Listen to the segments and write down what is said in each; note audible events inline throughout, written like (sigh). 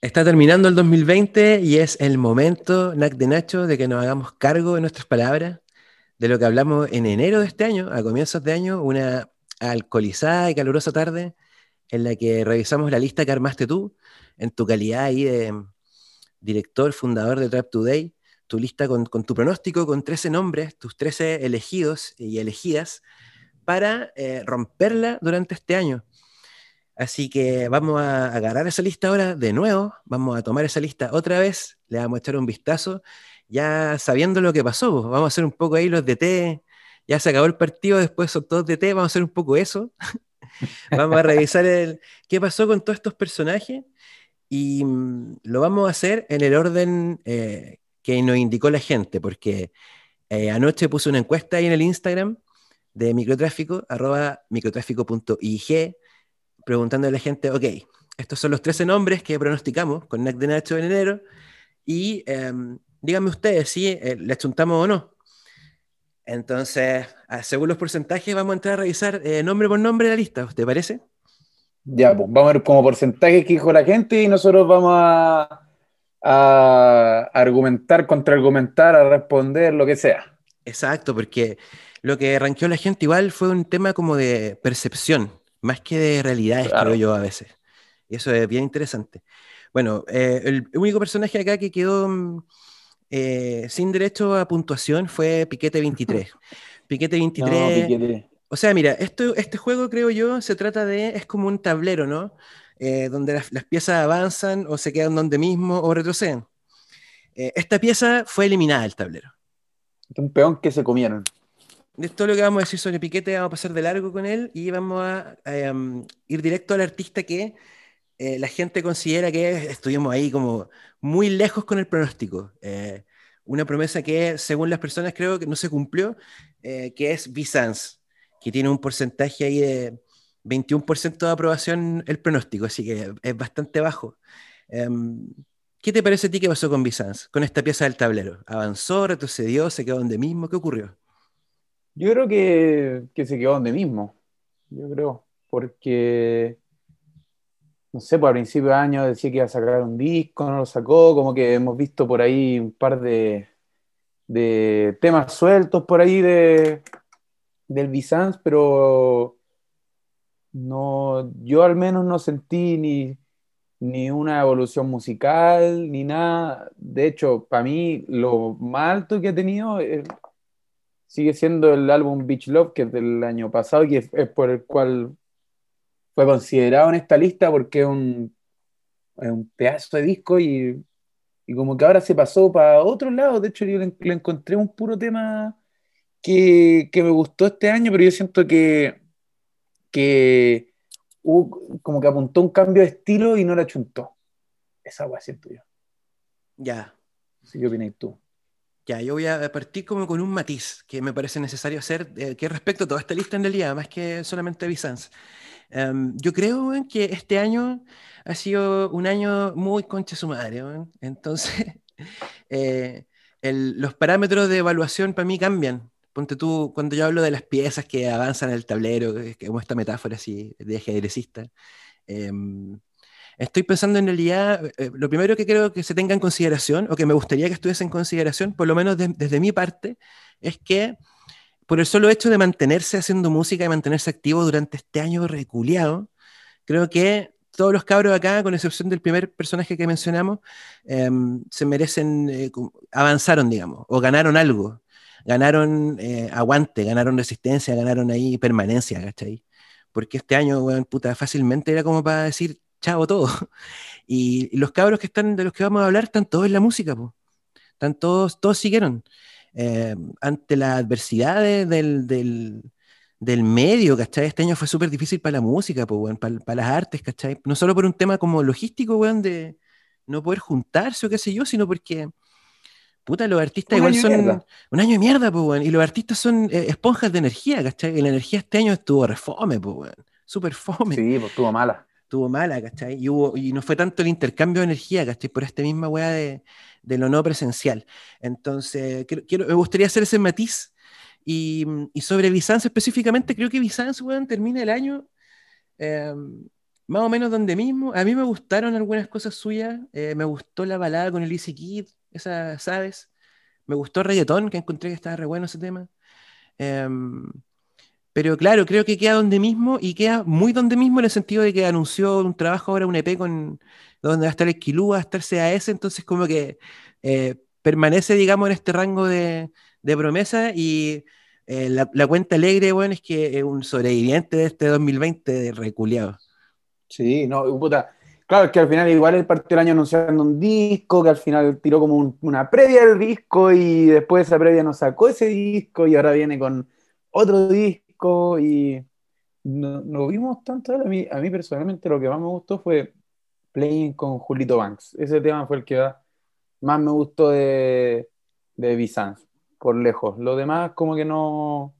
Está terminando el 2020 y es el momento, Nac de Nacho, de que nos hagamos cargo de nuestras palabras, de lo que hablamos en enero de este año, a comienzos de año, una alcoholizada y calurosa tarde en la que revisamos la lista que armaste tú, en tu calidad ahí de director, fundador de Trap Today, tu lista con, tu pronóstico, con 13 nombres, tus 13 elegidos y elegidas, para eh, romperla durante este año. Así que vamos a agarrar esa lista ahora de nuevo, vamos a tomar esa lista otra vez, le vamos a echar un vistazo, ya sabiendo lo que pasó, pues, vamos a hacer un poco ahí los DT, ya se acabó el partido, después son todos DT, vamos a hacer un poco eso, (laughs) vamos a revisar el, qué pasó con todos estos personajes y mm, lo vamos a hacer en el orden eh, que nos indicó la gente, porque eh, anoche puse una encuesta ahí en el Instagram de microtráfico, arroba microtráfico.ig, preguntando a la gente, ok, estos son los 13 nombres que pronosticamos con NAC de Nacho en enero y em, díganme ustedes si eh, le chuntamos o no. Entonces, según los porcentajes, vamos a entrar a revisar eh, nombre por nombre la lista, ¿te parece? Ya, pues vamos a ver como porcentajes que dijo la gente y nosotros vamos a, a argumentar, contraargumentar, a responder, lo que sea. Exacto, porque lo que arranqueó la gente igual fue un tema como de percepción más que de realidades, creo yo, a veces. Y eso es bien interesante. Bueno, eh, el único personaje acá que quedó mm, eh, sin derecho a puntuación fue Piquete 23. (laughs) Piquete 23. O sea, mira, esto, este juego, creo yo, se trata de. Es como un tablero, ¿no? Eh, donde las, las, piezas avanzan o se quedan donde mismo o retroceden. esta pieza fue eliminada del tablero. Un peón que se comieron de todo lo que vamos a decir sobre Piquete, vamos a pasar de largo con él y vamos a, um, ir directo al artista que eh, la gente considera que estuvimos ahí como muy lejos con el pronóstico. Eh, una promesa que, según las personas, creo que no se cumplió, eh, que es Bizance, que tiene un porcentaje ahí de 21% de aprobación el pronóstico, así que es bastante bajo. Em, ¿Qué te parece a ti que pasó con Bizance, con esta pieza del tablero? ¿Avanzó, retrocedió, se quedó donde mismo? ¿Qué ocurrió? Yo creo que, se quedó donde mismo. Yo creo. Porque, no sé, pues a principio de año decía que iba a sacar un disco, no lo sacó. Como que hemos visto por ahí un par de, temas sueltos por ahí de, del Bizance, pero no, yo al menos no sentí ni, ni una evolución musical, ni nada. De hecho, para mí lo más alto que ha tenido es sigue siendo el álbum Beach Love, que es del año pasado y es, por el cual fue considerado en esta lista porque es un, un pedazo de disco y, como que ahora se pasó para otro lado. De hecho, yo le, encontré un puro tema que, me gustó este año, pero yo siento que, que como que apuntó un cambio de estilo y no la chuntó. Esa agua siento yo. Ya. ¿Qué opinas tú? Ya, yo voy a partir como con un matiz que me parece necesario hacer, eh, que respecto a toda esta lista en realidad, más que solamente Bizance. Em, yo creo que este año ha sido un año muy concha su madre. Entonces, (laughs) eh, los parámetros de evaluación para mí cambian. Ponte tú, cuando yo hablo de las piezas que avanzan en el tablero, como esta metáfora así de ajedrecista, eh, Estoy pensando en realidad, eh, eh, lo primero que creo que se tenga en consideración, o que me gustaría que estuviese en consideración, por lo menos desde mi parte, es que por el solo hecho de mantenerse haciendo música y mantenerse activo durante este año reculeado, creo que todos los cabros acá, con excepción del primer personaje que mencionamos, em, se merecen, eh, avanzaron, digamos, o ganaron algo. Ganaron aguante, ganaron resistencia, ganaron ahí permanencia, ¿cachai? Porque este año, weón, puta, fácilmente era como para decir, chavo todo. (laughs) Y, los cabros que están, de los que vamos a hablar, están todos en la música, pues. Están todos, todos siguieron. Eh, ante las adversidades del, del, del, medio, ¿cachai? Este año fue súper difícil para la música, pues, para, para, las artes, ¿cachai? No solo por un tema como logístico, weón, de no poder juntarse o qué sé yo, sino porque, puta, los artistas igual son un año de mierda, pues, weón, y los artistas son eh, esponjas de energía, ¿cachai? Y la energía este año estuvo refome, pues, weón, súper fome. Sí, pues estuvo mala estuvo mala, ¿cachai? Y, hubo, y no fue tanto el intercambio de energía, ¿cachai? Por esta misma weá de, lo no presencial. Entonces, me gustaría hacer ese matiz. Y, sobre Bizance específicamente, creo que Bizance, weón, termina el año em, más o menos donde mismo. A mí me gustaron algunas cosas suyas. Eh, me gustó la balada con el Easy Kid, esa, ¿sabes? Me gustó Reggaeton, que encontré que estaba re bueno ese tema. Em, pero claro, creo que queda donde mismo y queda muy donde mismo en el sentido de que anunció un trabajo ahora, un EP con donde va a estar el Kilú, va a estar CAS, entonces como que eh, permanece, digamos, en este rango de, promesa y eh, la, cuenta alegre, bueno, es que es un sobreviviente de este 2020 de reculeado. Sí, no, puta. Claro, es que al final igual el partido del año anunciando un disco, que al final tiró como una previa del disco y después esa previa nos sacó ese disco y ahora viene con otro disco y no, vimos tanto. A mí, a mí personalmente lo que más me gustó fue Playing con Julito Banks. Ese tema fue el que más me gustó de, de por lejos. Lo demás como que no,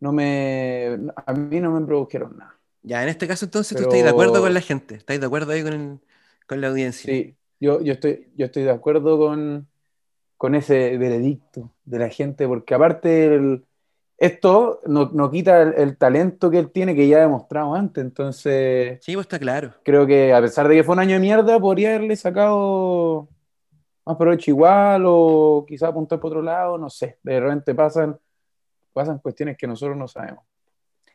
no me, a mí no me produjeron nada. Ya, en este caso entonces tú estás de acuerdo con la gente, estás de acuerdo ahí con, con la audiencia. Sí, yo, yo, estoy, yo estoy de acuerdo con, con ese veredicto de la gente, porque aparte esto no, no quita el, talento que él tiene, que ya ha demostrado antes, entonces... Sí, pues está claro. Creo que a pesar de que fue un año de mierda, podría haberle sacado más provecho igual o quizá apuntar por otro lado, no sé, de repente pasan, pasan cuestiones que nosotros no sabemos.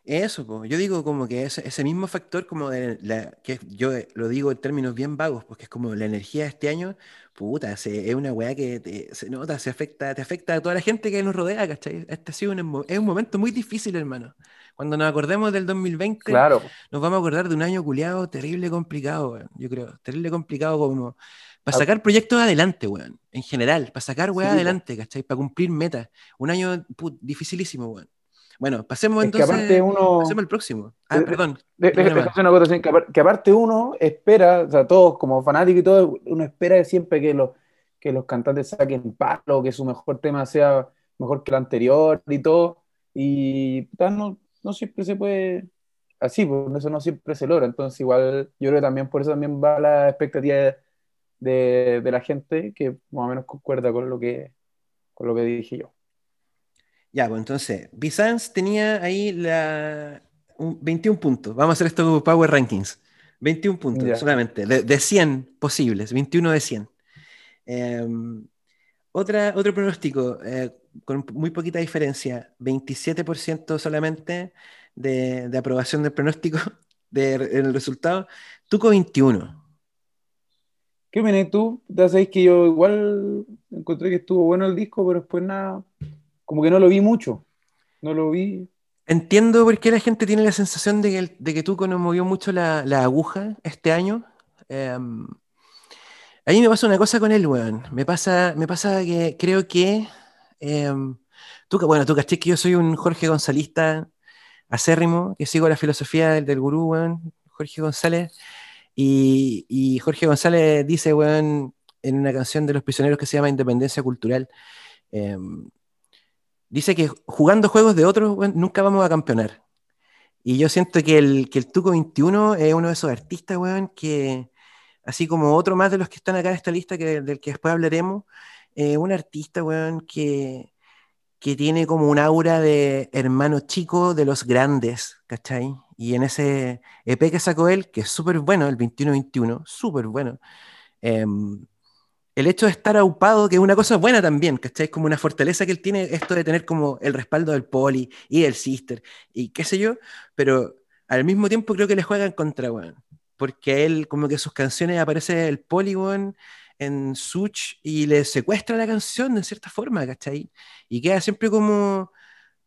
Eso, yo digo como que ese, ese mismo factor, como de la, que yo lo digo en términos bien vagos, porque es como la energía de este año, puta, es una weá que se nota, se afecta, te afecta a toda la gente que nos rodea, ¿cachai? Este ha sido un, es un momento muy difícil, hermano. Cuando nos acordemos del 2020, claro. nos vamos a acordar de un año culiado terrible complicado, yo creo, terrible complicado como para sacar proyectos adelante, weón, en general, para sacar weá adelante, ¿cachai? Para cumplir metas. Un año dificilísimo, weón. Bueno, pasemos entonces. aparte uno, pasemos al próximo. Ah, perdón. que, aparte uno espera, o sea, todos como fanáticos y todo, uno espera siempre que los, que los cantantes saquen palo, que su mejor tema sea mejor que el anterior y todo. Y no, no siempre se puede así, por eso no siempre se logra. Entonces, igual, yo creo que también por eso también va la expectativa de, de la gente que más o menos concuerda con lo que, con lo que dije yo. Ya, pues entonces, Bizanz tenía ahí la, 21 puntos. Vamos a hacer esto como Power Rankings. 21 puntos solamente, de, 100 posibles, 21 de 100. Em, otra, otro pronóstico, eh, con muy poquita diferencia, 27% solamente de, aprobación del pronóstico (laughs) en el resultado. Tuco 21. ¿Qué opinas tú? Ya sabéis que yo igual encontré que estuvo bueno el disco, pero después nada, como que no lo vi mucho. No lo vi. Entiendo por qué la gente tiene la sensación de que, de que Tuco nos movió mucho la, aguja este año. Em, a mí me pasa una cosa con él, weón. Me pasa, me pasa que creo que. Eh, bueno, tú caché que yo soy un Jorge Gonzalista acérrimo, que sigo la filosofía del, del gurú, weón, Jorge González. Y, y, Jorge González dice, weón, en una canción de los prisioneros que se llama Independencia Cultural, em, dice que jugando juegos de otros nunca vamos a campeonar. Y yo siento que el, que el Tuco 21 es uno de esos artistas, weón, que así como otro más de los que están acá en esta lista, que, del que después hablaremos, eh, un artista, weón, que, que tiene como un aura de hermano chico de los grandes, ¿cachai? Y en ese EP que sacó él, que es súper bueno, el 21-21, súper bueno, eh, el hecho de estar aupado, que es una cosa buena también, ¿cachai? Es como una fortaleza que él tiene, esto de tener como el respaldo del poli y del sister y qué sé yo, pero al mismo tiempo creo que le juegan contra, weón. Porque él, como que sus canciones aparece el poli, weón, en Such y le secuestra la canción de cierta forma, ¿cachai? Y queda siempre como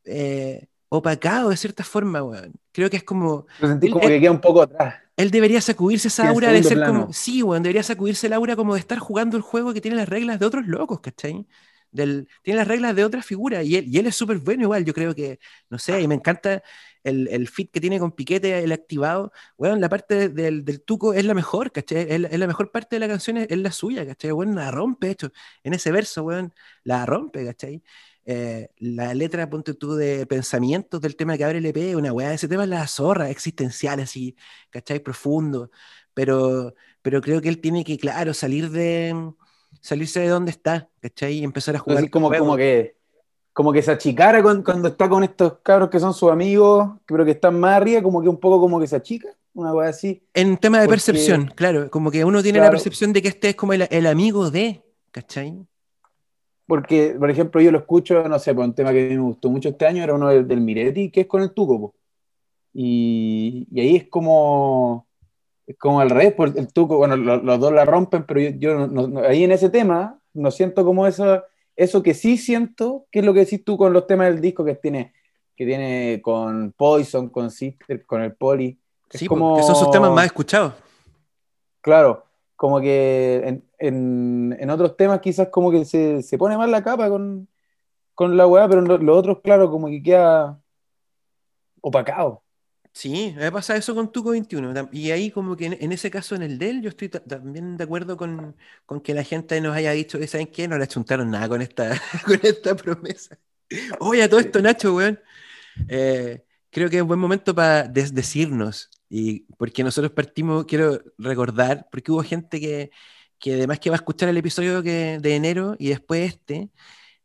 eh, opacado de cierta forma, weón. Creo que es como. como que queda un poco atrás él debería sacudirse esa aura de ser como. Sí, weón, debería sacudirse el aura como de estar jugando el juego que tiene las reglas de otros locos, ¿cachai? Del, tiene las reglas de otras figuras y él, y él es súper bueno igual, yo creo que, no sé, y me encanta el, el fit que tiene con Piquete, el activado, bueno, la parte del, del tuco es la mejor, ¿cachai? Es, la mejor parte de la canción, es, la suya, ¿cachai? Bueno, la rompe, esto, en ese verso, weón, la rompe, ¿cachai? Eh, la letra, ponte tú, de pensamientos del tema que abre el EP, una weá, ese tema es la zorra, existencial, así, ¿cachai? Profundo, pero, pero creo que él tiene que, claro, salir de, salirse de donde está, ¿cachai? Y empezar a jugar. como, como que como que se achicara cuando está con estos cabros que son sus amigos, pero que están más arriba, como que un poco como que se achica. una cosa así. En tema de percepción, claro, como que uno tiene la percepción de que este es como el, amigo de, ¿cachai? Porque, por ejemplo, yo lo escucho, no sé, por un tema que me gustó mucho este año, era uno del, Miretti, que es con el Tuco, y, y, ahí es como, es como al revés, el Tuco, bueno, los, dos la rompen, pero yo, ahí en ese tema no siento como eso, eso que sí siento, que es lo que decís tú con los temas del disco que tiene, que tiene con Poison, con Sister, con el Poli. Sí, como... que son sus temas más escuchados. Claro, como que en, otros temas quizás como que se, pone más la capa con, la weá, pero los otros, claro, como que queda opacado. Sí, me pasa eso con Tuco 21. Y ahí como que en, ese caso, en el del, yo estoy también de acuerdo con, que la gente nos haya dicho que, ¿saben qué? No le achuntaron nada con esta, (laughs) con esta promesa. Oye, a todo esto, Nacho, weón. Eh, creo que es un buen momento para decirnos, y porque nosotros partimos, quiero recordar, porque hubo gente que, que además que va a escuchar el episodio que, de enero y después este,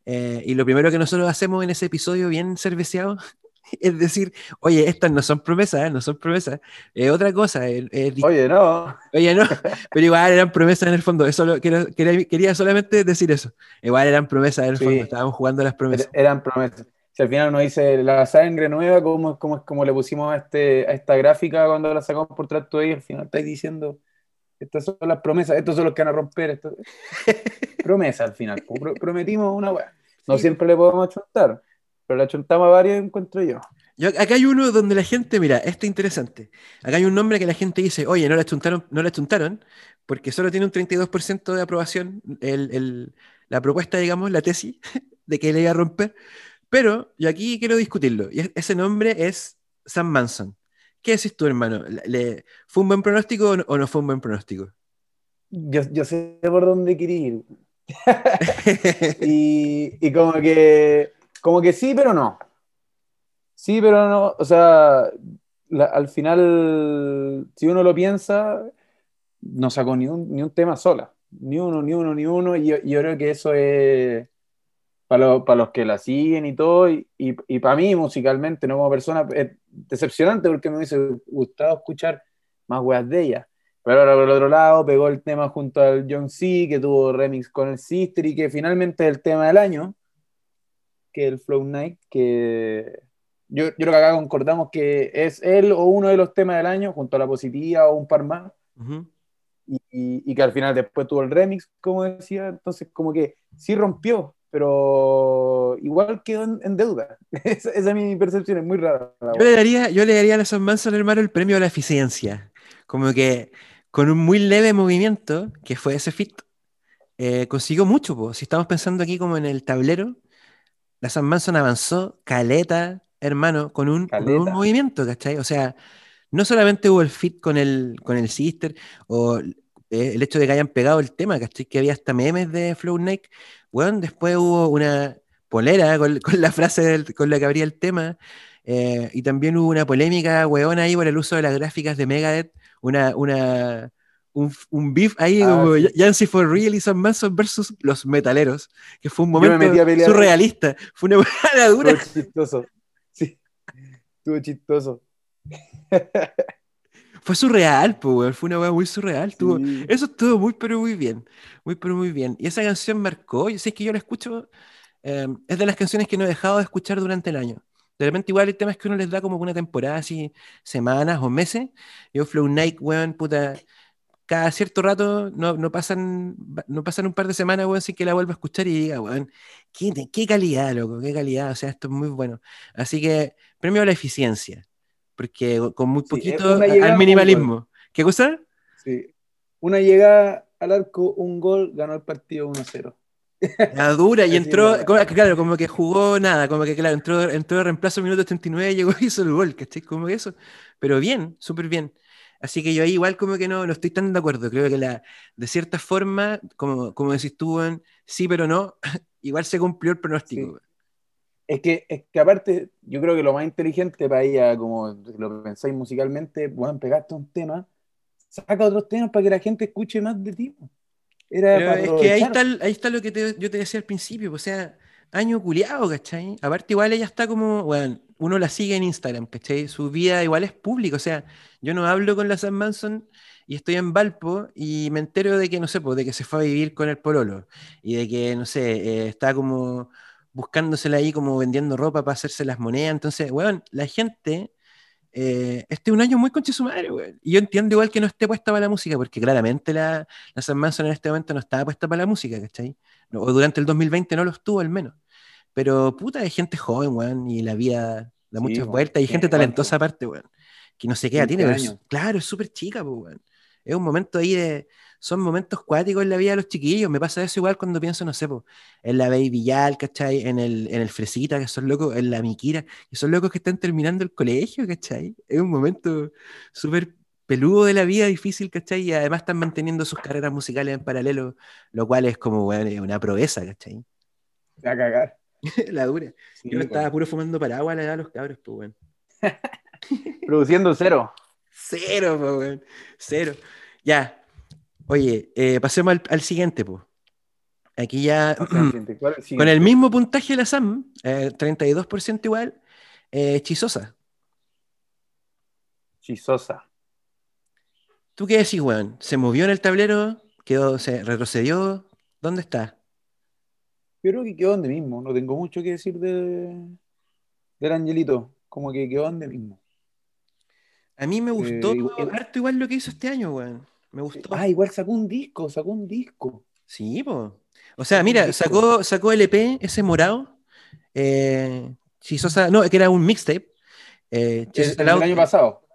eh, y lo primero que nosotros hacemos en ese episodio bien cerveceado (laughs) es decir, oye, estas no son promesas, ¿eh? no son promesas, es otra cosa. oye, no. Oye, no, (laughs) pero igual eran promesas en el fondo, eso quería, quería, solamente decir eso. Igual eran promesas en el fondo, estábamos jugando las promesas. Eran promesas. Si al final uno dice la sangre nueva, como, como, como le pusimos a, este, a esta gráfica cuando la sacamos por trato ahí, al final estáis diciendo, estas son las promesas, estos son los que van a romper. Esto... (laughs) promesa al final, prometimos una weá. No siempre le podemos achuntar pero la chuntamos a varios encuentro yo. yo. Acá hay uno donde la gente, mira, este es interesante. Acá hay un nombre que la gente dice, oye, no la chuntaron, no la chuntaron, porque solo tiene un 32% de aprobación el, el, la propuesta, digamos, la tesis (laughs) de que le iba a romper. Pero yo aquí quiero discutirlo. Y ese nombre es Sam Manson. ¿Qué decís tú, hermano? ¿Le, ¿Fue un buen pronóstico o no, fue un buen pronóstico? Yo, yo sé por dónde quería ir. (laughs) y, y como que como que sí, pero no. Sí, pero no. O sea, al final, si uno lo piensa, no sacó ni un, ni un tema sola. Ni uno, ni uno, ni uno. Y yo, creo que eso es para, para, los que la siguen y todo. Y, y, para mí, musicalmente, no como persona, es decepcionante porque me hubiese gustado escuchar más weas de ella. Pero ahora por el otro lado pegó el tema junto al John C, que tuvo remix con el Sister y que finalmente es el tema del año que el Flow Night, que yo, yo creo que acá concordamos que es él o uno de los temas del año, junto a la positiva o un par más, y, y, que al final después tuvo el remix, como decía, entonces como que sí rompió, pero igual quedó en, deuda. (laughs) esa, es mi percepción, es muy rara. Yo le, daría, yo le daría a San Manson, hermano, el premio a la eficiencia, como que con un muy leve movimiento, que fue ese fit, eh, consiguió mucho. Si estamos pensando aquí como en el tablero, la San Manson avanzó caleta, hermano, con un, movimiento, ¿cachai? O sea, no solamente hubo el fit con el, con el Sister o eh, el hecho de que hayan pegado el tema, ¿cachai? Que había hasta memes de Flow Night. Bueno, después hubo una polera con, la frase con la que abría el tema. Eh, y también hubo una polémica, weón, ahí por el uso de las gráficas de Megadeth. Una, una, un, un beef ahí ah, como Yancy for Real y Sam Manson versus los metaleros, que fue un momento surrealista, fue una buena dura. Estuvo chistoso, sí, estuvo chistoso. Fue surreal, pues, fue una weá muy surreal. eso estuvo muy, pero muy bien, muy, pero muy bien. Y esa canción marcó, y si es que yo la escucho, em, es de las canciones que no he dejado de escuchar durante el año. De repente igual el tema es que uno les da como una temporada así, semanas o meses. Yo Flow Night, weón, puta, cada cierto rato no, no, pasan, no pasan un par de semanas, weón, sin que la vuelva a escuchar y diga, weón, qué, qué, calidad, loco, qué calidad, o sea, esto es muy bueno. Así que premio a la eficiencia, porque con muy poquito al minimalismo. ¿Qué cosa? Sí, una llegada al arco, un gol, ganó el partido 1-0. La dura y (laughs) entró, claro, como que jugó nada, como que claro, entró, entró de reemplazo minuto 39 y llegó y hizo el gol, ¿cachai? Como eso, pero bien, súper bien. Así que yo ahí igual como que no, no estoy tan de acuerdo. Creo que la, de cierta forma, como, como decís tú, sí, pero no, (laughs) igual se cumplió el pronóstico. Es, que, es que aparte, yo creo que lo más inteligente para ella, como lo pensáis musicalmente, bueno, pegaste un tema, saca otros temas para que la gente escuche más de ti. Era es que ahí está, ahí está lo que yo te decía al principio, o sea, año culiado, ¿cachai? Aparte igual ella está como, bueno, uno la sigue en Instagram, ¿cachai? Su vida igual es pública, o sea, yo no hablo con la Sam Manson y estoy en Valpo y me entero de que, no sé, pues, de que se fue a vivir con el pololo y de que, no sé, eh, está como buscándosela ahí como vendiendo ropa para hacerse las monedas. Entonces, weón, la gente, eh, este es un año muy conche su madre, weón. Y yo entiendo igual que no esté puesta para la música, porque claramente la, la San Manson en este momento no estaba puesta para la música, ¿cachai? o durante el 2020 no lo estuvo al menos. Pero puta, hay gente joven, weón, y la vida da muchas vueltas, y gente talentosa aparte, weón, que no se queda, tiene, claro, es súper chica, pues, weón. Es un momento ahí de, son momentos cuáticos en la vida de los chiquillos. Me pasa eso igual cuando pienso, no sé, en la Baby Yal, ¿cachai? En el, en el Fresita, que son locos, en la Miquira, que son locos que están terminando el colegio, ¿cachai? Es un momento súper peludo de la vida, difícil, ¿cachai? Y además están manteniendo sus carreras musicales en paralelo, lo cual es como, bueno, una proeza, ¿cachai? A cagar. (laughs) la dura. Yo estaba puro fumando paraguas a la edad de los cabros, pues, (laughs) bueno. Produciendo cero. Cero, pues, bueno. Cero. Ya, Oye, eh, pasemos al, siguiente, pues. Aquí ya. (clears throat) con el mismo puntaje de la SAM, 32% eh, igual, eh, Chisosa. Chisosa. ¿Tú qué decís, weón? ¿Se movió en el tablero? ¿Quedó, se retrocedió? ¿Dónde está? Yo creo que quedó donde mismo. No tengo mucho que decir de, del Angelito. Como que quedó donde mismo. A mí me gustó harto igual lo que hizo este año, weón. Me gustó. Ah, igual sacó un disco, sacó un disco. Sí, pues. O sea, mira, sacó, sacó el EP, ese morado. Eh, Chisosa, no, que era un mixtape. Eh, el, año pasado.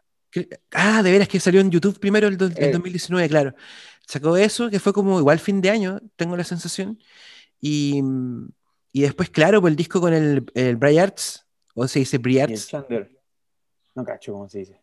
ah, de veras que salió en YouTube primero el, 2019, eh. claro. Sacó eso, que fue como igual fin de año, tengo la sensación. Y, y después, claro, pues el disco con el, el Arts, o se dice Briarts. No cacho cómo se dice.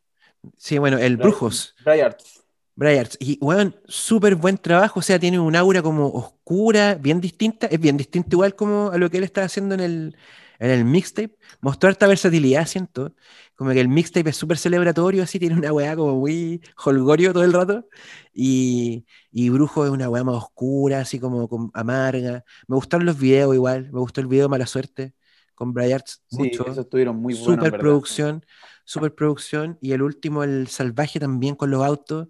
Sí, bueno, el Brujos. Briarts. Bryards. Y, weón, súper buen trabajo, o sea, tiene un aura como oscura, bien distinta, es bien distinto igual como a lo que él está haciendo en el, en el mixtape. Mostró esta versatilidad, siento, como que el mixtape es súper celebratorio, así, tiene una weá como muy holgorio todo el rato, y, y Brujo es una weá más oscura, así como, amarga. Me gustaron los videos igual, me gustó el video Mala Suerte con Bryards, sí, mucho. estuvieron muy buenos. Super producción, super producción, y el último, el Salvaje también con los autos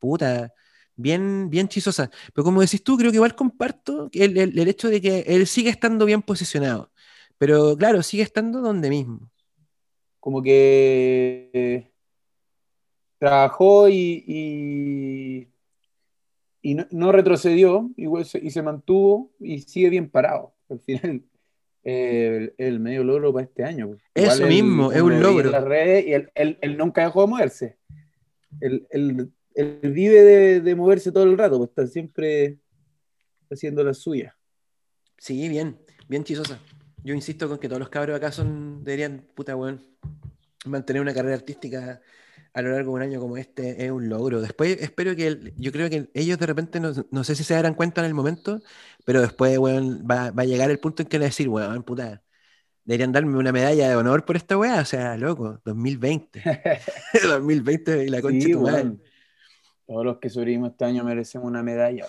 puta, bien, bien chisosa. Pero como decís tú, creo que igual comparto el, el, hecho de que él sigue estando bien posicionado. Pero claro, sigue estando donde mismo. Como que trabajó y, y, no, retrocedió y, y se mantuvo y sigue bien parado. Al final, el, medio logro para este año. Eso mismo, es un logro. y él, nunca dejó de moverse. El, él vive de, moverse todo el rato, pues está siempre haciendo la suya. Sí, bien, bien chisosa. Yo insisto con que todos los cabros acá son, deberían, puta weón, mantener una carrera artística a lo largo de un año como este es un logro. Después espero que, yo creo que ellos de repente, no, sé si se darán cuenta en el momento, pero después, weón, va, a llegar el punto en que a decir, weón, puta, deberían darme una medalla de honor por esta weá, o sea, loco, 2020. 2020 (laughs) (laughs) y la concha tu madre. Todos los que sobrevivimos este año merecemos una medalla.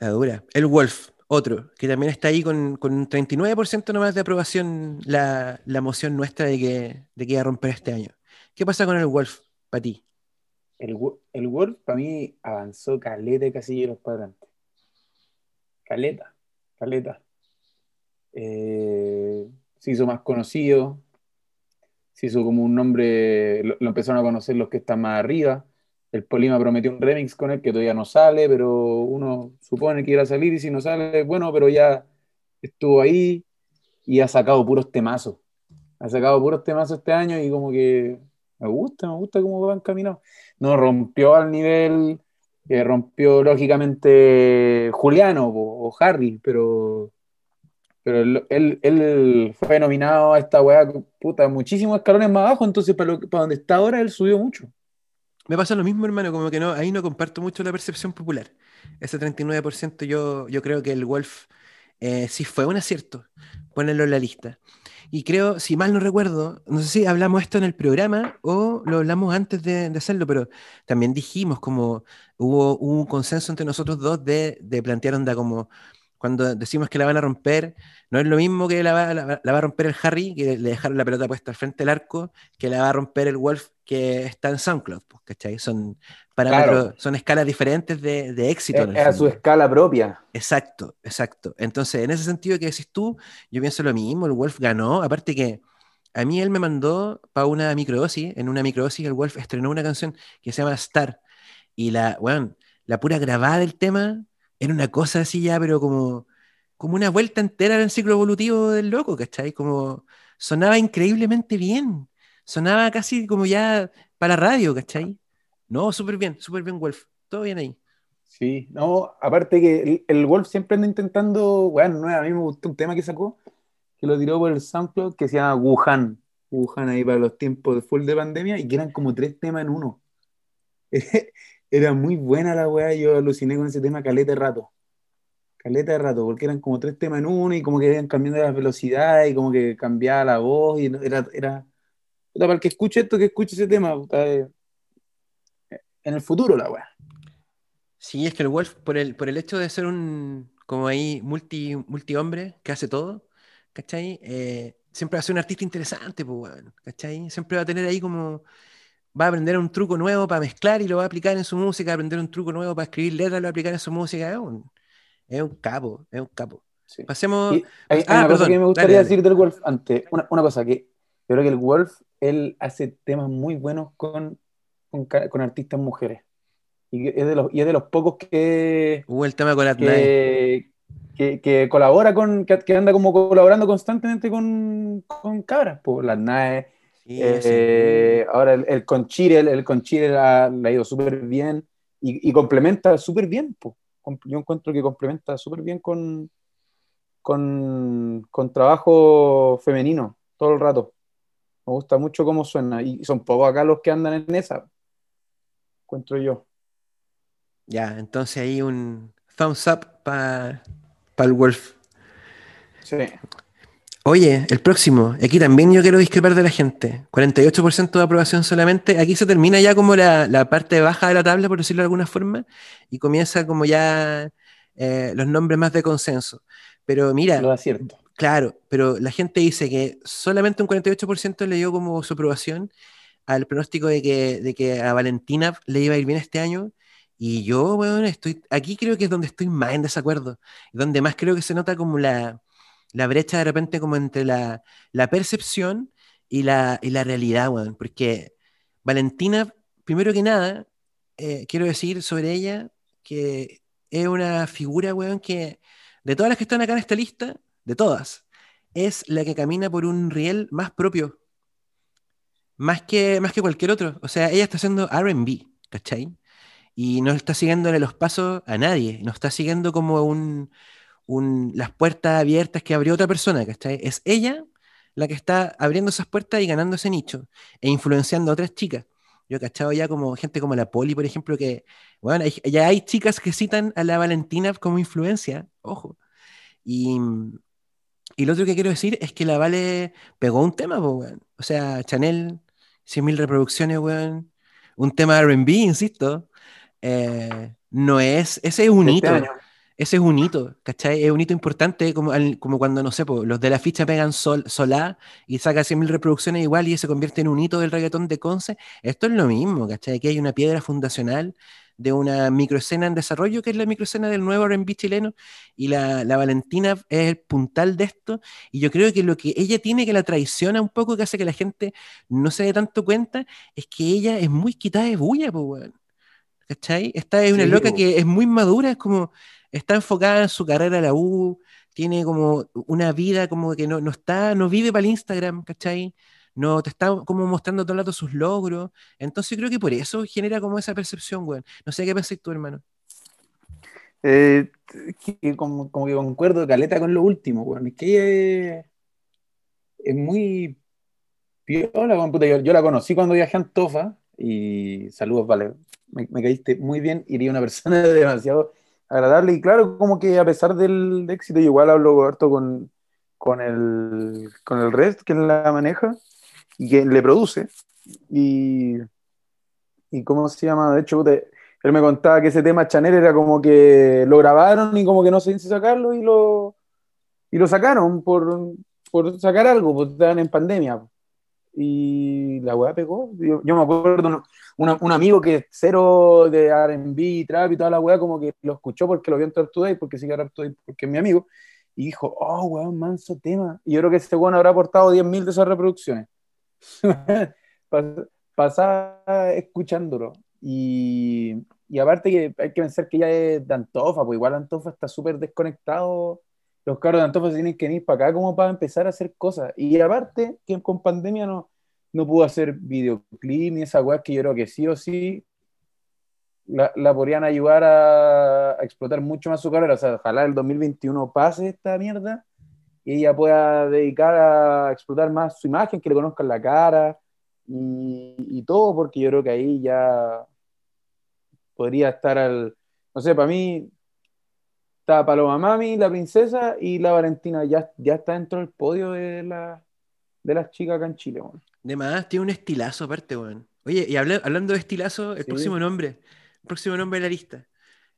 La dura. El Wolf, otro, que también está ahí con, con un 39% nomás de aprobación la, la moción nuestra de que, de que iba a romper este año. ¿Qué pasa con el Wolf para ti? El, el Wolf para mí avanzó caleta de casilleros para adelante. Caleta, caleta. Eh, se hizo más conocido, se hizo como un nombre, lo empezaron a conocer los que están más arriba el Polima prometió un remix con él que todavía no sale, pero uno supone que irá a salir y si no sale, bueno, pero ya estuvo ahí y ha sacado puros temazos. Ha sacado puros temazos este año y como que me gusta, me gusta cómo van caminando. No rompió al nivel que rompió lógicamente Juliano o, Harry, pero, pero él, fue nominado a esta weá, puta, muchísimos escalones más abajo, entonces para donde está ahora él subió mucho. Me pasa lo mismo, hermano, como que no, ahí no comparto mucho la percepción popular. Ese 39% yo, yo creo que el Wolf eh, sí fue un acierto ponerlo en la lista. Y creo, si mal no recuerdo, no sé si hablamos esto en el programa o lo hablamos antes de, hacerlo, pero también dijimos como hubo, un consenso entre nosotros dos de, de plantear onda como cuando decimos que la van a romper, no es lo mismo que la va, la, va a romper el Harry, que le dejaron la pelota puesta al frente del arco, que la va a romper el Wolf que está en SoundCloud, pues, ¿cachai? Son parámetros, son escalas diferentes de, de éxito. Es, a su escala propia. Exacto, exacto. Entonces, en ese sentido que decís tú, yo pienso lo mismo, el Wolf ganó, aparte que a mí él me mandó para una microdosis, en una microdosis el Wolf estrenó una canción que se llama Star, y la, bueno, la pura grabada del tema era una cosa así ya, pero como, como una vuelta entera en el ciclo evolutivo del loco, ¿cachai? Como sonaba increíblemente bien, sonaba casi como ya para radio, ¿cachai? No, súper bien, súper bien Wolf, todo bien ahí. Sí, no, aparte que el, Wolf siempre anda intentando, bueno, a mí me gustó un tema que sacó, que lo tiró por el SoundCloud, que se llama Wuhan, Wuhan ahí para los tiempos de full de pandemia, y que eran como tres temas en uno. (laughs) Era muy buena la weá, yo aluciné con ese tema caleta de rato. Caleta de rato, porque eran como tres temas en uno y como que iban cambiando las velocidades y como que cambiaba la voz y era, era... para el que escuche esto, que escuche ese tema, eh, en el futuro la weá. Sí, es que el Wolf, por el, por el hecho de ser un, como ahí, multi, multi hombre que hace todo, ¿cachai? Eh, siempre va a ser un artista interesante, pues, ¿cachai? Siempre va a tener ahí como va a aprender un truco nuevo para mezclar y lo va a aplicar en su música, aprender un truco nuevo para escribir letras y lo va a aplicar en su música. Es un, es un capo, es un capo. Pasemos. hay, ah, una cosa que me gustaría decir del Wolf antes. Una, una, cosa que yo creo que el Wolf, él hace temas muy buenos con, con, con artistas mujeres. Y es, de los, y es de los pocos que. Hubo el tema con que, que, que, colabora con. Que, anda como colaborando constantemente con, con cabras. Por las NAE eh, ahora el, el Conchire, el, el Conchire le ha ido súper bien y, complementa súper bien. Yo encuentro que complementa súper bien con, con, con, trabajo femenino todo el rato. Me gusta mucho cómo suena y son pocos acá los que andan en esa. Encuentro yo. Ya, entonces ahí un thumbs up para el Wolf. Sí. Oye, el próximo, aquí también yo quiero discrepar de la gente. 48% de aprobación solamente. Aquí se termina ya como la, parte baja de la tabla, por decirlo de alguna forma, y comienza como ya eh, los nombres más de consenso. Pero mira, cierto. claro, pero la gente dice que solamente un 48% le dio como su aprobación al pronóstico de que, de que a Valentina le iba a ir bien este año. Y yo, bueno, estoy, aquí creo que es donde estoy más en desacuerdo, donde más creo que se nota como la la brecha de repente como entre la, percepción y la, la realidad, weón. Porque Valentina, primero que nada, eh, quiero decir sobre ella que es una figura, weón, que de todas las que están acá en esta lista, de todas, es la que camina por un riel más propio. Más que, más que cualquier otro. O sea, ella está haciendo RB, ¿cachai? Y no está siguiendo los pasos a nadie. No está siguiendo como un, las puertas abiertas que abrió otra persona, ¿cachai? Es ella la que está abriendo esas puertas y ganando ese nicho e influenciando a otras chicas. Yo he cachado ya como gente como la Poli, por ejemplo, que, bueno, ya hay chicas que citan a la Valentina como influencia, ojo. Y, y lo otro que quiero decir es que la Vale pegó un tema, weón. O sea, Chanel, 100.000 reproducciones, weón. Un tema RB, insisto. Eh, no es, ese es un este hito ese es un hito, ¿cachai? Es un hito importante, como, como cuando, no sé, los de la ficha pegan sol, Solá y saca 100.000 reproducciones igual y se convierte en un hito del reggaetón de Conce. Esto es lo mismo, ¿cachai? Aquí hay una piedra fundacional de una microescena en desarrollo, que es la microescena del nuevo R&B chileno, y la, la, Valentina es el puntal de esto, y yo creo que lo que ella tiene que la traiciona un poco, que hace que la gente no se dé tanto cuenta, es que ella es muy quitada de bulla, pues, ¿cachai? Esta es una loca que es muy madura, es como está enfocada en su carrera en la U, tiene como una vida como que no, está, no vive para el Instagram, ¿cachai? No te está como mostrando todo el rato sus logros. Entonces creo que por eso genera como esa percepción, güey. No sé qué pensás tú, hermano. Eh, como, que concuerdo caleta con lo último, güey. Es que es, muy piola, yo, yo, la conocí cuando viajé a Antofa y saludos, vale. Me caíste muy bien, iría una persona (laughs) demasiado agradable. Y claro, como que a pesar del éxito, igual hablo harto con, con, el, con el Rest, que la maneja y que le produce. Y, y ¿cómo se llama? De hecho, él me contaba que ese tema Chanel era como que lo grabaron y como que no se si sacarlo y lo, y lo sacaron por, por sacar algo, porque estaban en pandemia. Y la weá pegó. Yo, me acuerdo, un, amigo que cero de RB, trap y toda la weá, como que lo escuchó porque lo vio en Trap Today, porque sigue Trap Today, porque es mi amigo, y dijo, oh, weón, manso tema. Y yo creo que ese weón habrá aportado 10.000 de esas reproducciones. (laughs) Pasaba escuchándolo. Y, y, aparte que hay que pensar que ya es de Antofa, pues igual Antofa está súper desconectado. Los carros de Antofa tienen que venir para acá como para empezar a hacer cosas. Y aparte que con pandemia no, no pudo hacer videoclip ni esa weá que yo creo que sí o sí la, la podrían ayudar a, a, explotar mucho más su carrera. O sea, ojalá el 2021 pase esta mierda y ella pueda dedicar a explotar más su imagen, que le conozcan la cara y, y todo, porque yo creo que ahí ya podría estar al. No sé, para mí está Paloma Mami, la princesa y la Valentina ya, ya está dentro del podio de, la, de las chicas acá en Chile. Bueno. De más, tiene un estilazo aparte, weón. Oye, y hablando de estilazo, el próximo nombre, el próximo nombre de la lista,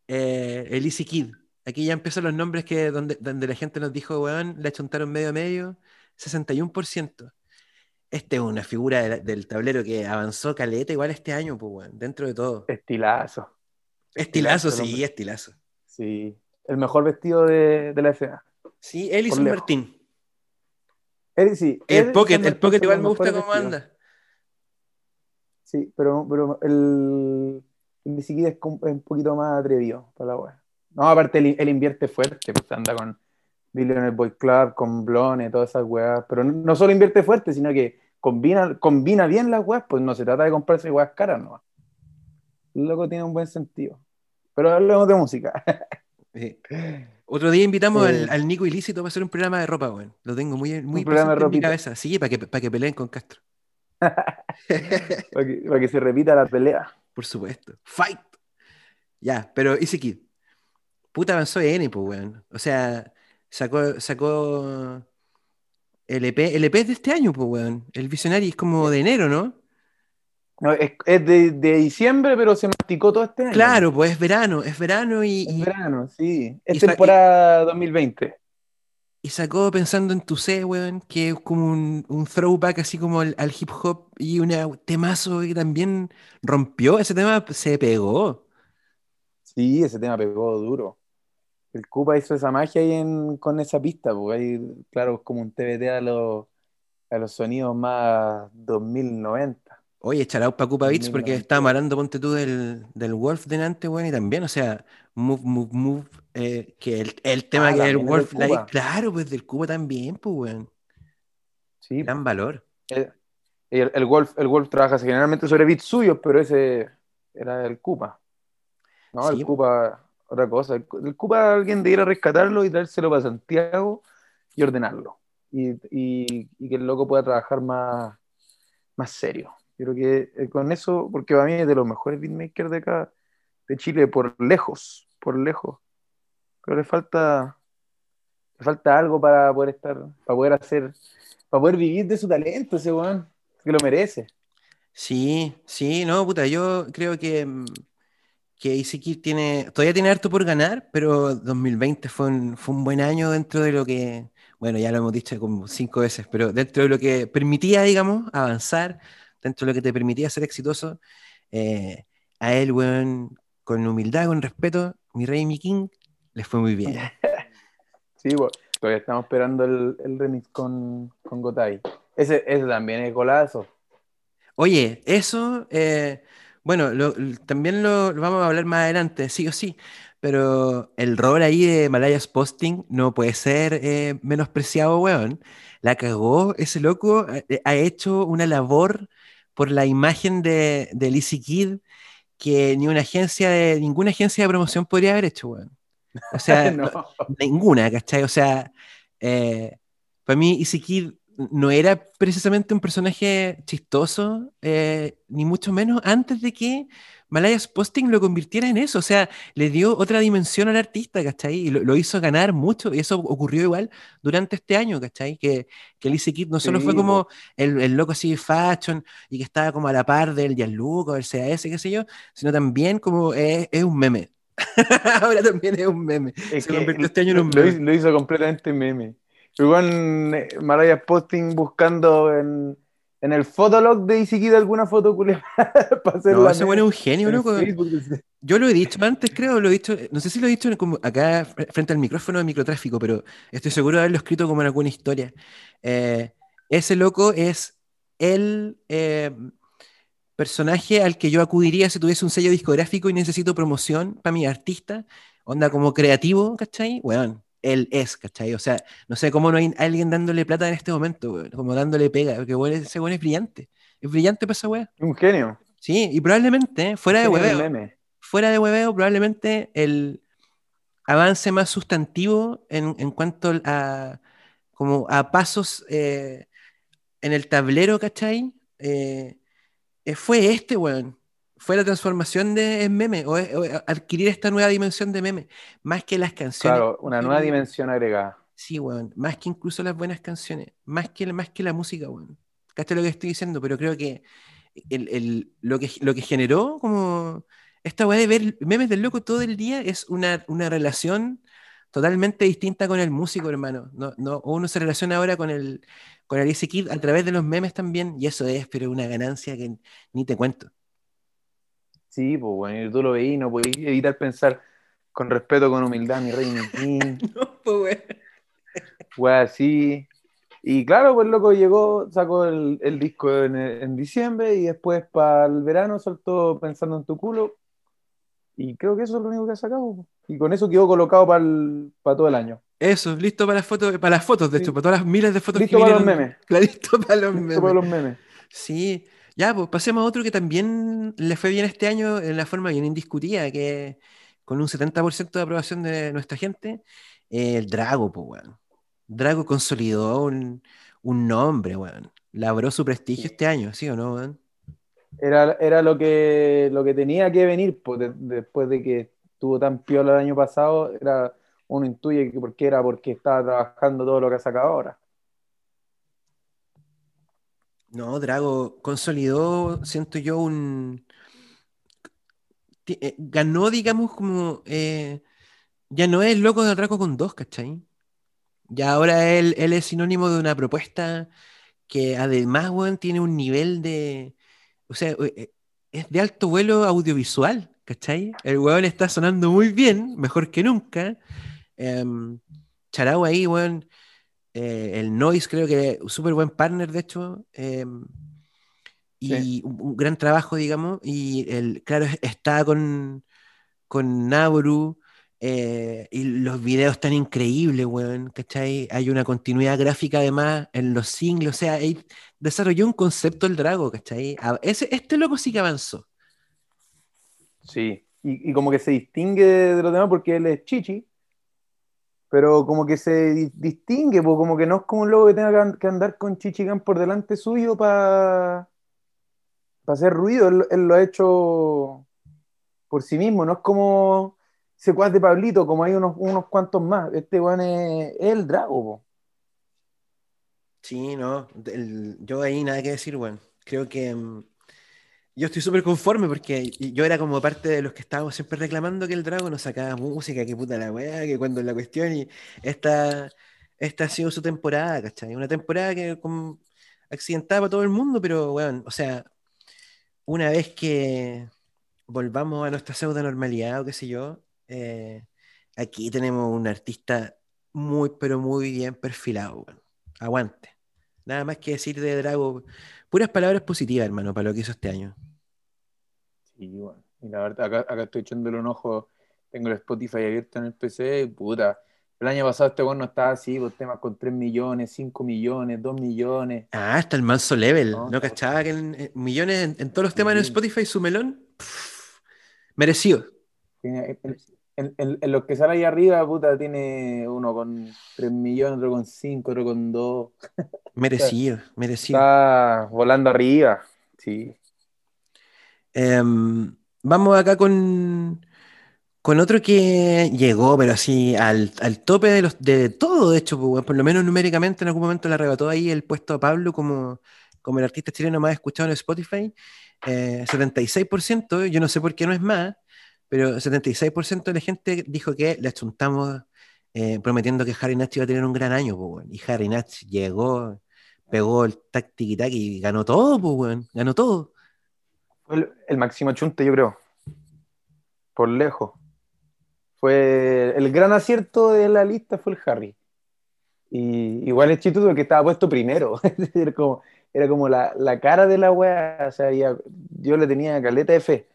eh, el Easy Kid. Aquí ya empiezan los nombres que donde, donde la gente nos dijo, weón, le achontaron medio a medio, 61%. Este es una figura del tablero que avanzó caleta igual este año, pues, weón, dentro de todo. Estilazo. Estilazo, sí, estilazo. Sí, el mejor vestido de, de la escena. Sí, él y San Martín. Él, sí, el Pocket, el Pocket igual me gusta cómo anda. Sí, pero, pero el, el es un poquito más atrevido para la web. No, aparte él, invierte fuerte, pues anda con Billionaire Boy Club, con Blone, todas esas weas. Pero no, solo invierte fuerte, sino que combina, combina bien las weas, pues no se trata de comprarse weas caras, no. El loco tiene un buen sentido. Pero hablemos de música. (laughs) (gasps) Otro día invitamos al, al, Nico Ilícito para hacer un programa de ropa, weón. Lo tengo muy, muy en mi cabeza. Sí, para que, para que peleen con Castro. (laughs) para, que, para, que, se repita la pelea. (laughs) Por supuesto. Fight. Ya, pero Easy Kid. Puta avanzó N, pues, weón. O sea, sacó, sacó el EP, el EP es de este año, pues, weón. El Visionary es como de enero, ¿no? No, es, es de, de, diciembre, pero se masticó todo este año. Claro, pues es verano, es verano y. Es verano, sí. Es temporada 2020. Y sacó pensando en tu C, weón, que es como un, un throwback así como al, al, hip hop y un temazo que también rompió. Ese tema se pegó. Sí, ese tema pegó duro. El Cupa hizo esa magia ahí en, con esa pista, porque ahí, claro, es como un TBT a los, a los sonidos más 2090. Oye, echará para Cupa Beats porque está amarando, ponte tú, del, del Wolf delante, weón, y también, o sea, Move, Move, Move, eh, que el, el tema ah, que es el Wolf, claro, pues del Cuba también, pues, weón. Sí. Gran valor. El, el, Wolf, el Wolf trabaja generalmente sobre beats suyos, pero ese era el Cupa. No, el Cupa, otra cosa. El, Cupa alguien de ir a rescatarlo y dárselo para Santiago y ordenarlo. Y, y, y que el loco pueda trabajar más, más serio. Creo que eh, con eso, porque para mí es de los mejores beatmakers de acá, de Chile, por lejos, por lejos. Pero le falta, le falta algo para poder estar, para poder hacer, para poder vivir de su talento, ese weón, que lo merece. Sí, sí, no, puta, yo creo que, mm, que Easy tiene, todavía tiene harto por ganar, pero 2020 fue un, fue un buen año dentro de lo que, bueno, ya lo hemos dicho como cinco veces, pero dentro de lo que permitía, digamos, avanzar, dentro de lo que te permitía ser exitoso, eh, a él, weón, con humildad, con respeto, mi rey, mi king, les fue muy bien. (laughs) Sí, todavía estamos esperando el, el remix con, con Gotay. Ese, ese, también es golazo. Oye, eso, eh, bueno, también lo, lo, vamos a hablar más adelante, sí o sí, pero el rol ahí de Malayas Posting no puede ser eh, menospreciado, weón. La cagó, ese loco ha hecho una labor por la imagen de, de Lizzie Kid que ni una agencia de, ninguna agencia de promoción podría haber hecho, weón. O sea, (laughs) ninguna, ¿cachai? O sea, eh, para mí Lizzie Kid no era precisamente un personaje chistoso, eh, ni mucho menos antes de que Malayas Posting lo convirtiera en eso, o sea, le dio otra dimensión al artista, ¿cachai? Y lo, hizo ganar mucho, y eso ocurrió igual durante este año, ¿cachai? Que, que Alice Kid no solo fue como el, el, loco así de fashion y que estaba como a la par del Gianluca, el CAS, qué sé yo, sino también como es, es un meme. (laughs) Ahora también es un meme. Se convirtió este año en un meme. Lo hizo, completamente meme. Igual eh, Malayas Posting buscando en en el fotolog de Kid alguna foto culia (laughs) para hacer no, ese bueno es un genio, loco. Yo lo he dicho antes, creo, lo he dicho, no sé si lo he dicho como acá frente al micrófono de microtráfico, pero estoy seguro de haberlo escrito como en alguna historia. Eh, ese loco es el eh, personaje al que yo acudiría si tuviese un sello discográfico y necesito promoción para mi artista, onda como creativo, ¿cachai? Weón, él es, ¿cachai? O sea, no sé cómo no hay alguien dándole plata en este momento, como dándole pega, porque ese weón es brillante. Es brillante para esa weá. Un genio. Sí, y probablemente, fuera de hueveo, fuera de hueveo, probablemente el avance más sustantivo en, en cuanto a, como a pasos eh, en el tablero, ¿cachai? Eh, eh, fue este, weón fue la transformación de en meme o, adquirir esta nueva dimensión de meme, más que las canciones. Claro, una nueva dimensión agregada. Sí, weón, más que incluso las buenas canciones, más que, más que la música, weón. Caste lo que estoy diciendo, pero creo que, el, lo, que lo que generó como esta weá de ver memes del loco todo el día es una, una relación totalmente distinta con el músico, hermano. No, no, uno se relaciona ahora con el, con el Kid a través de los memes también, y eso es, pero una ganancia que ni te cuento. Sí, pues bueno, tú lo veís, no podés evitar pensar con respeto, con humildad, mi rey, mi (laughs) No, pues bueno. sí. Y claro, pues loco llegó, sacó el, disco en, diciembre y después para el verano soltó Pensando en tu culo. Y creo que eso es lo único que ha sacado. Y con eso quedó colocado para, todo el año. Eso, listo para las fotos, para las fotos, de hecho, para todas las miles de fotos listo para los memes. (laughs) Listo para los memes. Listo para los memes. Sí. Ya, pues pasemos a otro que también le fue bien este año en la forma bien indiscutida, que con un 70% de aprobación de nuestra gente, el Drago, pues, weón. Drago consolidó un, nombre, weón. Labró su prestigio este año, ¿sí o no, weón? Era, era lo, que, lo que tenía que venir, pues, después de que estuvo tan piola el año pasado, era uno intuye que porque era porque estaba trabajando todo lo que ha sacado ahora. No, Drago consolidó, siento yo, un... Eh, ganó, digamos, como... Eh, ya no es loco de Drago con dos, ¿cachai? Ya ahora él, él es sinónimo de una propuesta que además, weón, tiene un nivel de... O sea, eh, es de alto vuelo audiovisual, ¿cachai? El weón está sonando muy bien, mejor que nunca. Um, Charao ahí, weón, eh, el Noise creo que un súper buen partner, de hecho. Em, y un, gran trabajo, digamos. Y el, claro, (laughs) está con, con Nauru. Eh, y los videos están increíbles, weón, ¿cachai? Hay una continuidad gráfica además en los singles, o sea, desarrolló un concepto el Drago, ¿cachai? Ese, este loco sí que avanzó. Sí, y, y, como que se distingue de los demás porque él es chichi, pero como que se distingue, pues como que no es como un lobo que tenga que andar con Chichigan por delante suyo para hacer ruido, él, lo ha hecho por sí mismo, no es como secuaz de Pablito, como hay unos, unos cuantos más, este weón es, el Drago. Sí, no, yo ahí nada que decir, weón. Creo que mm, yo estoy súper conforme porque yo era como parte de los que estábamos siempre reclamando que el Drago no sacaba música, que puta la weá, que cuando la cuestión y esta, esta ha sido su temporada, ¿cachai? Una temporada que como, accidentaba a todo el mundo, pero bueno, o sea, una vez que volvamos a nuestra pseudo normalidad o qué sé yo, eh, aquí tenemos un artista muy, pero muy bien perfilado, bueno. Aguante. Nada más que decir de Drago Puras palabras positivas, hermano, para lo que hizo este año. Sí, bueno. Y la verdad, acá, estoy echándole un ojo. Tengo el Spotify abierto en el PC y puta. El año pasado este bueno no estaba así, pues temas con 3 millones, 5 millones, 2 millones. Ah, está el manso level. No, cachaba que en, eh, millones en, todos los temas en Spotify, su melón, merecido. En, en, los que sale ahí arriba, puta, tiene uno con 3 millones, otro con 5, otro con 2. (laughs) Merecido, merecido. Está volando arriba, sí. Em, vamos acá con, con otro que llegó, pero así al, al tope de, los, de todo, de hecho, pues, por lo menos numéricamente en algún momento le arrebató ahí el puesto a Pablo como, como el artista chileno más escuchado en Spotify. 76%, eh, yo no sé por qué no es más, pero 76% de la gente dijo que le achuntamos eh, prometiendo que Harry Natch iba a tener un gran año, pues, y Harry Natch llegó, pegó el tac y ganó todo, pues, ganó todo. El, máximo chunte, yo creo, por lejos. Fue el gran acierto de la lista fue el Harry. Y igual es chistoso que estaba puesto primero. (laughs) era como, era como la, la, cara de la wea. O sea, yo le tenía caleta de fe.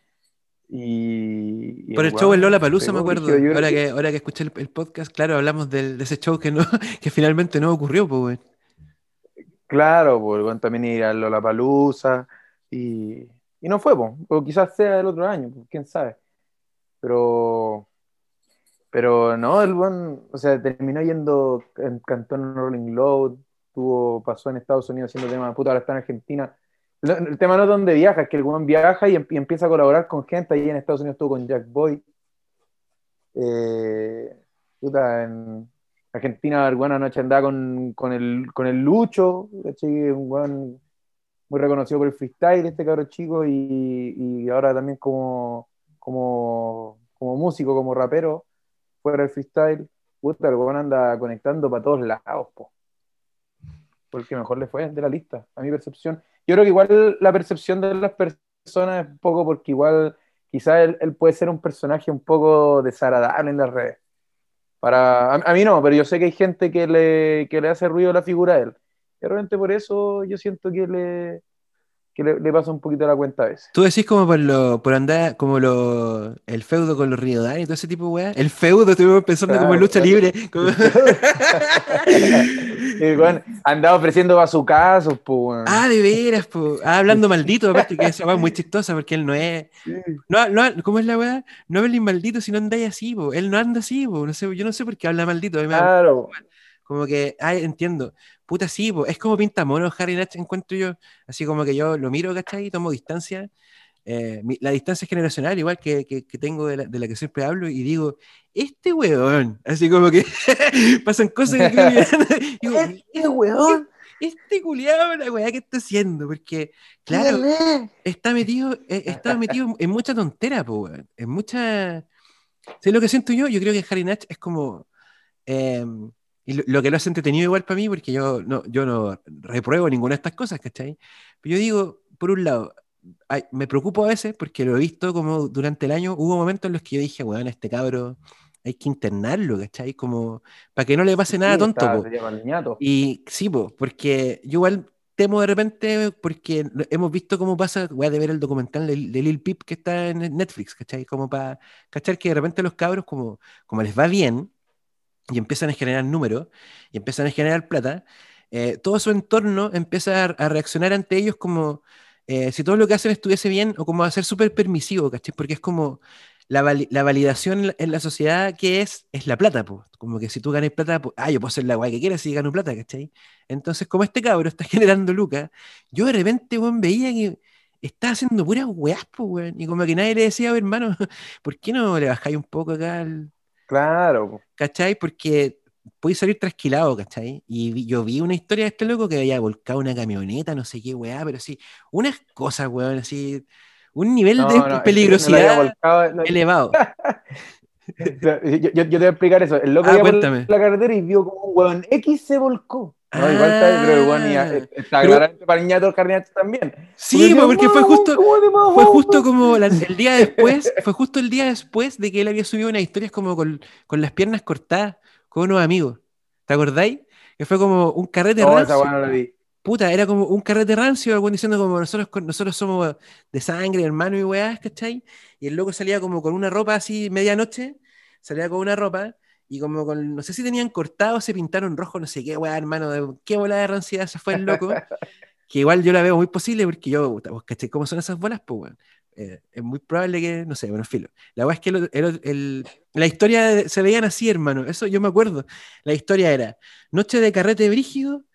Y, Por el, show en Lola Palusa, me acuerdo. ahora, que, ahora que escuché el, podcast, claro, hablamos de ese show que, no, (laughs) que finalmente no ocurrió, pues, Claro, pues también ir a Lola Palusa. Y, y no fue, pues. O quizás sea el otro año, pues, quién sabe. Pero. Pero no, el buen, o sea, terminó yendo, cantó en Rolling Loud, tuvo, pasó en Estados Unidos haciendo temas, puta, ahora está en Argentina el tema no es donde viaja, es que el weón viaja y, empieza a colaborar con gente. Ahí en Estados Unidos estuvo con Jack Boy. Eh, en Argentina, buena noche andaba con, con, el, con el Lucho, un weón muy reconocido por el freestyle, este cabrón chico, y, y, ahora también como, como, como músico, como rapero, fuera del freestyle. Puta, el weón anda conectando para todos lados, po. Porque mejor le fue de la lista, a mi percepción yo creo que igual la percepción de las personas es un poco porque igual quizás él, puede ser un personaje un poco desagradable en las redes. Para, a, mí no, pero yo sé que hay gente que le, que le hace ruido la figura de él. Y realmente por eso yo siento que le, que le, pasa un poquito la cuenta a veces. Tú decís como por lo, por andar, como lo, el feudo con los Riodani y todo ese tipo de weá. El feudo, estuvimos pensando como en lucha libre. (laughs) andaba ofreciendo bazucazos, pues. Ah, de veras, pues. Ah, hablando maldito, aparte que esa es muy chistosa porque él no es. No, no, ¿Cómo es la weá? No es maldito si no andáis así, po. Él no anda así, po. No sé, yo no sé por qué habla maldito. Claro. Como que, ay, entiendo. Puta, sí, es como pintamono Harry Natch, encuentro yo. Así como que yo lo miro, ¿cachai? Y tomo distancia. Eh, la distancia generacional, igual que, que, tengo de la, de la, que siempre hablo, y digo, este weón, así como que (laughs) pasan cosas que (laughs) (laughs) digo, este weón, este culiado, la weá que está haciendo, porque, claro, está metido, eh, está metido en mucha tontera, po, en mucha. ¿Sabes lo que siento yo? Yo creo que Harry Natch es como. Eh, y lo, que lo hace entretenido igual para mí, porque yo no, yo no repruebo ninguna de estas cosas, ¿cachai? Pero yo digo, por un lado, me preocupo a veces porque lo he visto como durante el año, hubo momentos en los que yo dije, weón, este cabro hay que internarlo, ¿cachai? Como para que no le pase nada tonto. Y sí, po, porque yo igual temo de repente, porque hemos visto cómo pasa, voy a ver el documental de, Lil Pip que está en Netflix, ¿cachai? Como para, ¿cachai? Que de repente los cabros, como, como les va bien, y empiezan a generar números y empiezan a generar plata, eh, todo su entorno empieza a, reaccionar ante ellos como eh, si todo lo que hacen estuviese bien o como a ser súper permisivo, ¿cachai? Porque es como la, validación en la, sociedad que es, es la plata, pues. Como que si tú ganas plata, pues, ah, yo puedo hacer la guay que quieras si gano plata, ¿cachai? Entonces, como este cabro está (laughs) generando lucas, yo de repente, weón, veía que está haciendo puras weas, pues, weón. Y como que nadie le decía, hermano, (laughs) ¿por qué no le bajáis un poco acá al Claro. ¿Cachai? Porque puedes salir trasquilado, ¿cachai? Y yo vi una historia de este loco que había volcado una camioneta, no sé qué, weá, pero sí, unas cosas, weón, así, un nivel de peligrosidad elevado. (laughs) yo, yo, te voy a explicar eso. El loco ah, la carretera y vio como un weón X se volcó. No, igual está, pero igual ah, está claramente para niñato Carniato también. Sí, porque, fue justo, fue justo como el día después, fue justo el día después de que él había subido unas historias como con, con las piernas cortadas con unos amigos. ¿Te acordáis? Que fue como un carrete no, rancio. Esa no vi. Puta, era como un carrete rancio, algo diciendo como nosotros, nosotros somos de sangre, hermano y weás, ¿cachai? Y el loco salía como con una ropa así medianoche, salía con una ropa y como con, no sé si tenían cortado, se pintaron rojo, no sé qué, weá, hermano, de, qué bola de ranciedad se fue el loco. (laughs) que igual yo la veo muy posible porque yo, vos caché cómo son esas bolas, pues, weón. Eh, es muy probable que, no sé, bueno, filo. La weá es que el, la historia se veían así, hermano, eso yo me acuerdo. La historia era noche de carrete brígido,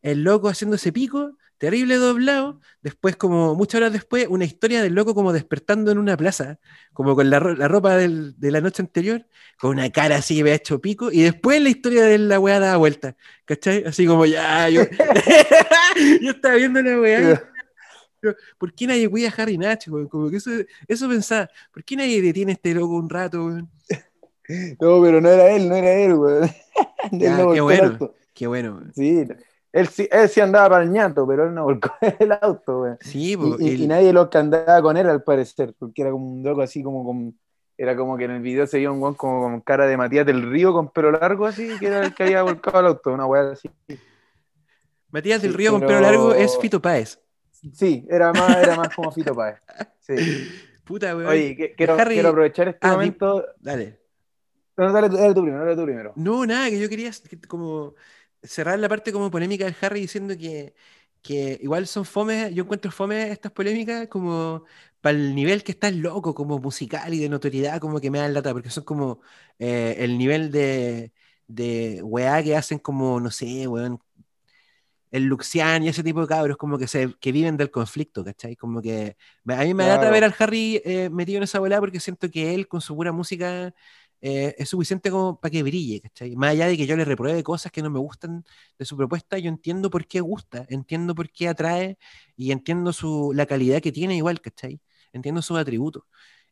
el loco haciéndose pico, terrible doblado. Después, como muchas horas después, una historia del loco como despertando en una plaza, como con la, ropa de la noche anterior, con una cara así que había hecho pico. Y después la historia de la weá dada vuelta, ¿cachai? Así como ya, yo, (laughs) (laughs) yo estaba viendo la weá. ¿por qué nadie cuida a Harry Nacho? Como que eso, eso pensaba, ¿por qué nadie detiene a este loco un rato? No, pero no era él, no era él, weón. (laughs) qué bueno, qué bueno. Sí, él sí, él sí andaba para el ñato, pero él no (laughs) volcó el auto, güey. Sí, y, nadie lo que andaba con él, al parecer, porque era como un loco así como con. Era como que en el video se veía un guan como con cara de Matías del Río con pelo largo, así, que era el que había volcado el auto, una weá así. Matías del Río con pelo largo es Fito Páez. Sí, era más, era más como Fito Páez. Sí. (laughs) Puta, weón. Oye, quiero, quiero aprovechar este ah, momento. Dale. No, dale, dale tú primero, dale tú primero. No, nada, que yo quería como cerrar la parte como polémica del Harry diciendo que, que igual son fome, yo encuentro fome estas polémicas como para el nivel que está loco, como musical y de notoriedad, como que me dan lata, porque son como eh, el nivel de, de weá que hacen como, no sé, weón, el Luxian y ese tipo de cabros como que se que viven del conflicto, ¿cachai? Como que a mí me da ver al Harry eh, metido en esa bola porque siento que él con su pura música eh, es suficiente como para que brille, ¿cachai? Más allá de que yo le repruebe cosas que no me gustan de su propuesta, yo entiendo por qué gusta, entiendo por qué atrae y entiendo su, la calidad que tiene igual, ¿cachai? Entiendo sus atributos.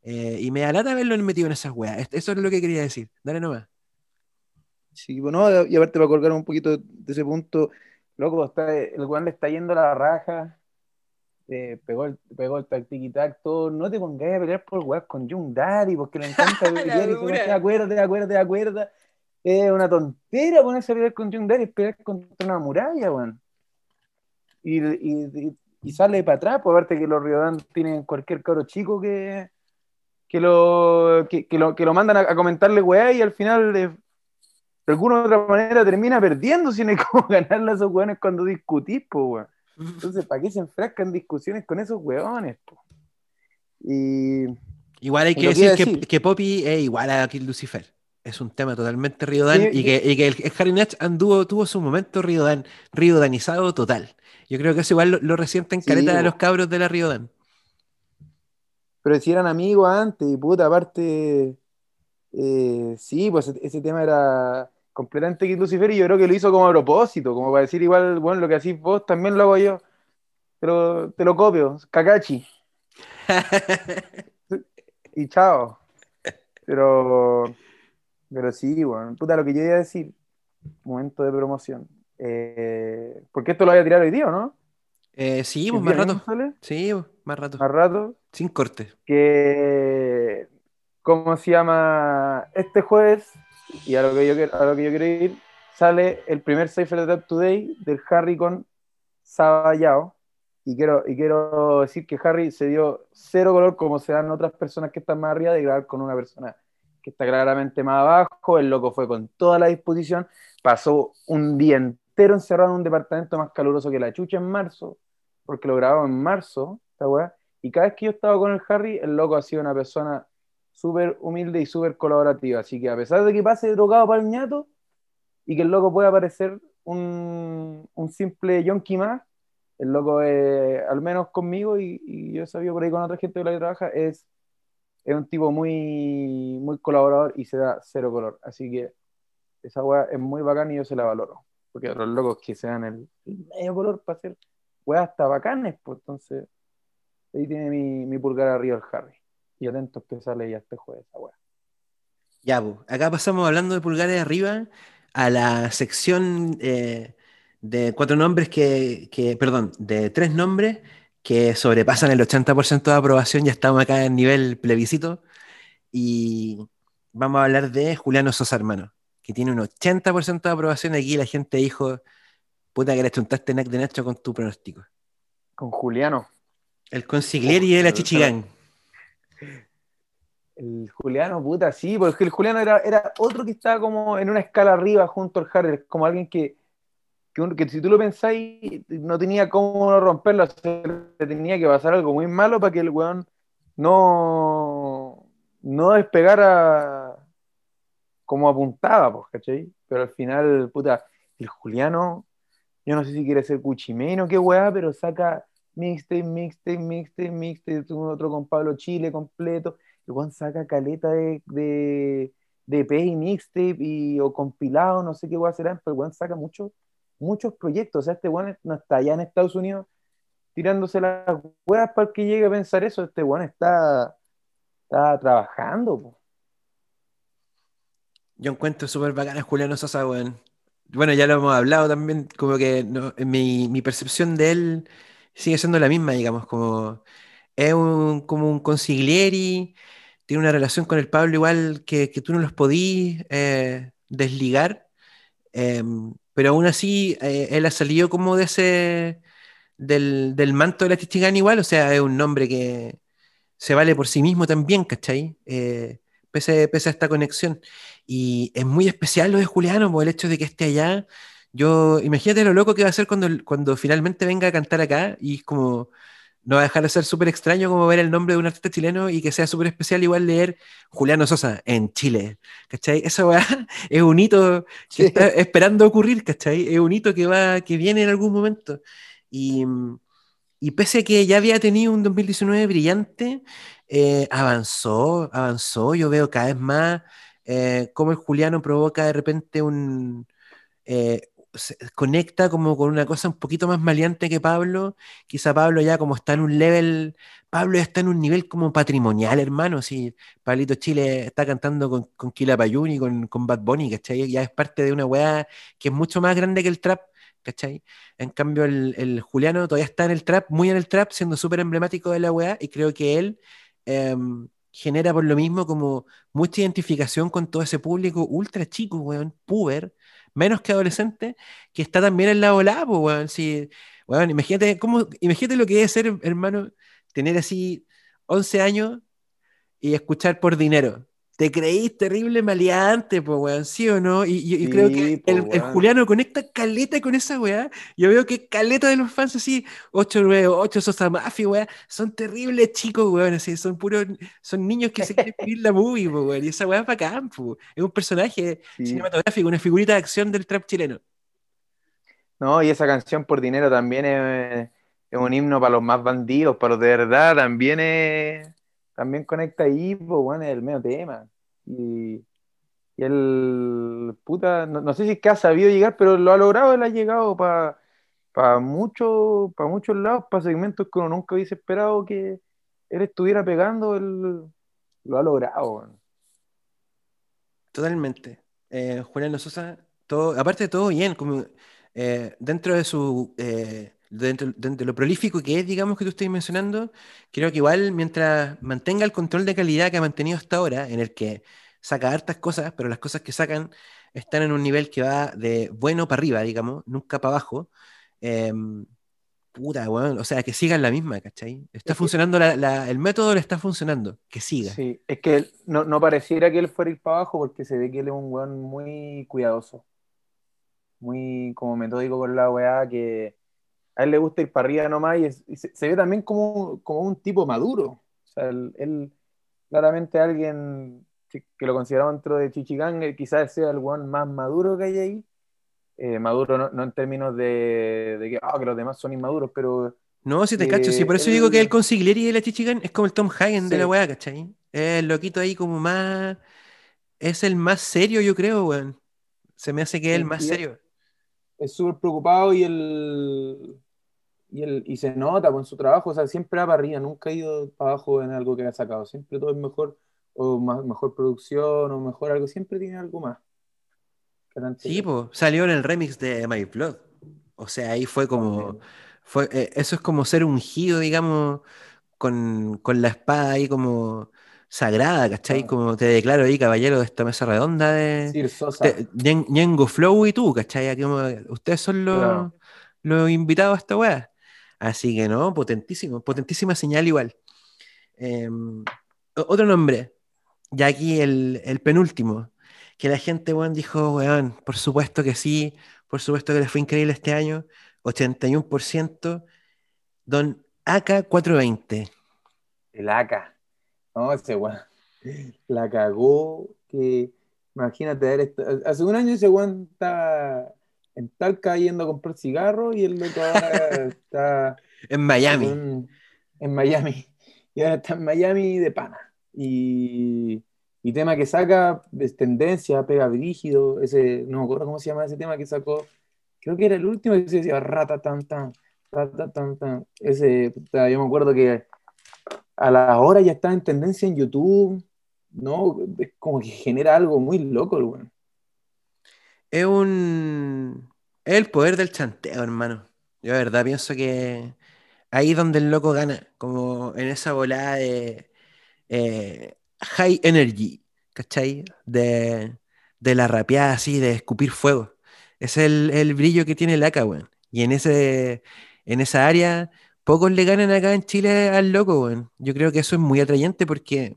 Eh, y me da lata verlo metido en esas weas. Eso es lo que quería decir. Dale nomás. Sí, bueno, y aparte para colgar un poquito de ese punto, loco, está, el weón le está yendo la raja, eh, pegó, el, pegó el tactiquitac, no te pongas a pelear por weas con Jung Daddy, porque le encanta (laughs) pelear y tú te acuerdas, te acuerdas, te acuerdas. Es una tontera ponerse a pelear con Jung Daddy, pelear contra una muralla, weón. Y, y, y, sale para atrás, por pues, verte que los Riodan tienen cualquier cabro chico que, que, lo, que, que lo, que lo mandan a, comentarle weá y al final de, de alguna u otra manera termina perdiendo, si no hay (laughs) como ganarle a esos weones cuando discutís, pues, weón. Entonces, ¿para qué se enfrascan discusiones con esos hueones? Y, igual hay que decir, que, que, Poppy es igual a Kill Lucifer. Es un tema totalmente Riodan y, que, y que el, Harry Natch anduvo, tuvo su momento Riodan, Riodanizado total. Yo creo que eso igual lo, lo resienten caleta de los cabros de la Riodan. Pero si eran amigos antes, y puta, aparte, eh, sí, pues ese tema era completamente Kid Lucifer y yo creo que lo hizo como a propósito, como para decir igual, bueno, lo que hacís vos también lo hago yo. Pero te lo copio, Kakachi. (laughs) y chao. Pero, pero sí, bueno, puta, lo que yo iba a decir, momento de promoción. Eh, porque esto lo voy a tirar hoy día, ¿no? Eh, sí, pues, más rato. Sí, pues, más rato. Más rato. Sin corte. Que, ¿cómo se llama? Este jueves y a lo que yo, a lo que yo quiero ir, sale el primer Cypher Tap Today del Harry con Sabayao. Y quiero, y quiero decir que Harry se dio cero color como se dan otras personas que están más arriba de grabar con una persona que está claramente más abajo. El loco fue con toda la disposición. Pasó un día entero encerrado en un departamento más caluroso que la chucha en marzo, porque lo grababa en marzo, esta. Y cada vez que yo estaba con el Harry, el loco ha sido una persona súper humilde y súper colaborativa. Así que a pesar de que pase drogado para el ñato y que el loco pueda parecer un, un simple yonki más, el loco, es, al menos conmigo y, y, yo he sabido por ahí con otra gente que la trabaja, es, es un tipo muy, muy colaborador y se da cero color. Así que esa weá es muy bacán y yo se la valoro. Porque los locos que se dan el, medio color para hacer weas hasta bacanes, pues entonces ahí tiene mi, mi pulgar arriba el Harry y atentos que sale ya este jueves Ya, pues, acá pasamos hablando de pulgares arriba a la sección eh, de cuatro nombres que, perdón, de tres nombres que sobrepasan el 80% de aprobación, ya estamos acá en nivel plebiscito, y vamos a hablar de Juliano Sosa, hermano, que tiene un 80% de aprobación, aquí la gente dijo, puta que le chuntaste de Nacho con tu pronóstico. Con Juliano. El consigliere y el achichigán. El Juliano, puta, sí, porque el Juliano era, era otro que estaba como en una escala arriba junto al Harry, como alguien que, que, si tú lo pensáis, no tenía cómo romperlo, tenía que pasar algo muy malo para que el weón no, no despegara como apuntaba, pues, ¿cachai? Pero al final, puta, el Juliano, yo no sé si quiere ser Cuchimeno, qué weá, pero saca mixtape, mixtape, mixtape, mixtape, otro con Pablo Chile completo, el weón saca caleta de, de, de EP y mixtape y, o compilado, no sé qué weá será, pero el weón saca muchos muchos proyectos, o sea, este weón no está allá en Estados Unidos tirándose las weas para que llegue a pensar eso, este weón está, está trabajando. Yo encuentro súper bacana a Juliano Sosa. Bueno, ya lo hemos hablado también, como que mi, mi, percepción de él sigue siendo la misma, digamos, como es como un consiglieri, tiene una relación con el Pablo igual que, que tú no los podís eh, desligar, eh, pero aún así eh, él ha salido como de ese, del, del manto de la Chichigán igual, o sea, es un nombre que se vale por sí mismo también, ¿cachai? Eh, pese, pese, a esta conexión. Y es muy especial lo de Juliano, por el hecho de que esté allá. Yo, imagínate lo loco que va a ser cuando, cuando finalmente venga a cantar acá y es como, no va a dejar de ser súper extraño como ver el nombre de un artista chileno y que sea súper especial igual leer Juliano Sosa en Chile, ¿cachai? Eso (laughs) es un hito que está esperando ocurrir, ¿cachai? Es un hito que va, que viene en algún momento. Y, y pese a que ya había tenido un 2019 brillante, eh, avanzó, avanzó. Yo veo cada vez más eh, cómo el Juliano provoca de repente un... Eh, conecta como con una cosa un poquito más maleante que Pablo. Quizá Pablo ya como está en un level, Pablo ya está en un nivel como patrimonial, hermano. Si Pablito Chile está cantando con, con Kila Payuni, con, con Bad Bunny, ¿cachai? Ya es parte de una weá que es mucho más grande que el trap ¿cachai? En cambio, el, Juliano todavía está en el trap, muy en el trap, siendo súper emblemático de la weá, y creo que él em, genera por lo mismo como mucha identificación con todo ese público ultra chico, weón, puber, menos que adolescente, que está también en la ola, weón. Si, weón, imagínate, cómo, imagínate lo que es ser, hermano, tener así 11 años y escuchar por dinero te creís terrible maleante, pues, weón, ¿sí o no? Y, creo que el, Juliano conecta caleta con esa weá. Yo veo que caleta de los fans así, 8 8 8 Sosa Mafia, weá, son terribles chicos, weón, así, son puros, son niños que se quieren vivir la movie, pues, weón, y esa weá es bacán, pues. Es un personaje cinematográfico, una figurita de acción del trap chileno. No, y esa canción por dinero también es, es un himno para los más bandidos, para los de verdad, también es también conecta ahí, pues bueno, es el medio tema. Y, el puta, no, sé si es que ha sabido llegar, pero lo ha logrado, él ha llegado para para muchos muchos lados, para segmentos que uno nunca hubiese esperado que él estuviera pegando, él lo ha logrado. Totalmente. Eh, Julián Sosa, todo, aparte de todo bien, como eh, dentro de su eh, dentro, de lo prolífico que es, digamos, que tú estás mencionando, creo que igual mientras mantenga el control de calidad que ha mantenido hasta ahora, en el que saca hartas cosas, pero las cosas que sacan están en un nivel que va de bueno para arriba, digamos, nunca para abajo. Em, puta, bueno, o sea, que sigan la misma, ¿cachai? Está funcionando, el método le está funcionando, que siga. Sí, es que no, no, pareciera que él fuera ir para abajo porque se ve que él es un weón muy cuidadoso, muy como metódico con la weá, que a él le gusta ir para arriba nomás y, se, ve también como, como, un tipo maduro. O sea, él, claramente alguien que, lo consideramos dentro de Chichigán, eh, quizás sea el one más maduro que hay ahí. Eh, maduro no, en términos de, ah, que, los demás son inmaduros, pero... No, si te cacho, sí, por eso digo que el consiglieri de la Chichigán es como el Tom Hagen de la weá, ¿cachai? Es el loquito ahí como más... Es el más serio, yo creo, weón. Se me hace que es el más serio. Es súper preocupado y el y, el, y se nota con su trabajo, o sea, siempre va para arriba, nunca ha ido para abajo en algo que ha sacado, siempre todo es mejor, o más, mejor producción, o mejor algo, siempre tiene algo más. Sí, pues, salió en el remix de My Blood, o sea, ahí fue como, fue, eh, eso es como ser ungido, digamos, con, con la espada ahí como sagrada, ¿cachai? Ah. Como te declaro ahí, caballero de esta mesa redonda de... Ñengo Flow y tú, ¿cachai? ustedes son los, los invitados a esta weá. Así que no, potentísimo, potentísima señal igual. Em, otro nombre, ya aquí el, penúltimo, que la gente, weón, dijo, weón, por supuesto que sí, por supuesto que les fue increíble este año, 81%, don AK420. El AK, no, ese weón, la cagó, que imagínate, hace un año ese weón está en Talca yendo a comprar cigarros y el loco ahora está (laughs) En Miami. en, en Miami. Y ahora está en Miami de pana. Y, y tema que saca es tendencia, pega brígido. Ese, no me acuerdo cómo se llama ese tema que sacó. Creo que era el último que se decía rata tan tan, rata tan tan. Ese, yo me acuerdo que a la hora ya está en tendencia en YouTube. No, es como que genera algo muy loco, el weón. Es un. Es el poder del chanteo, hermano. Yo de verdad pienso que ahí es donde el loco gana, como en esa volada de eh, high energy, ¿cachai? De, de la rapeada así, de escupir fuego. Es el, el brillo que tiene el AK, weón. Y en, ese, en esa área, pocos le ganan acá en Chile al loco, weón. Yo creo que eso es muy atrayente porque,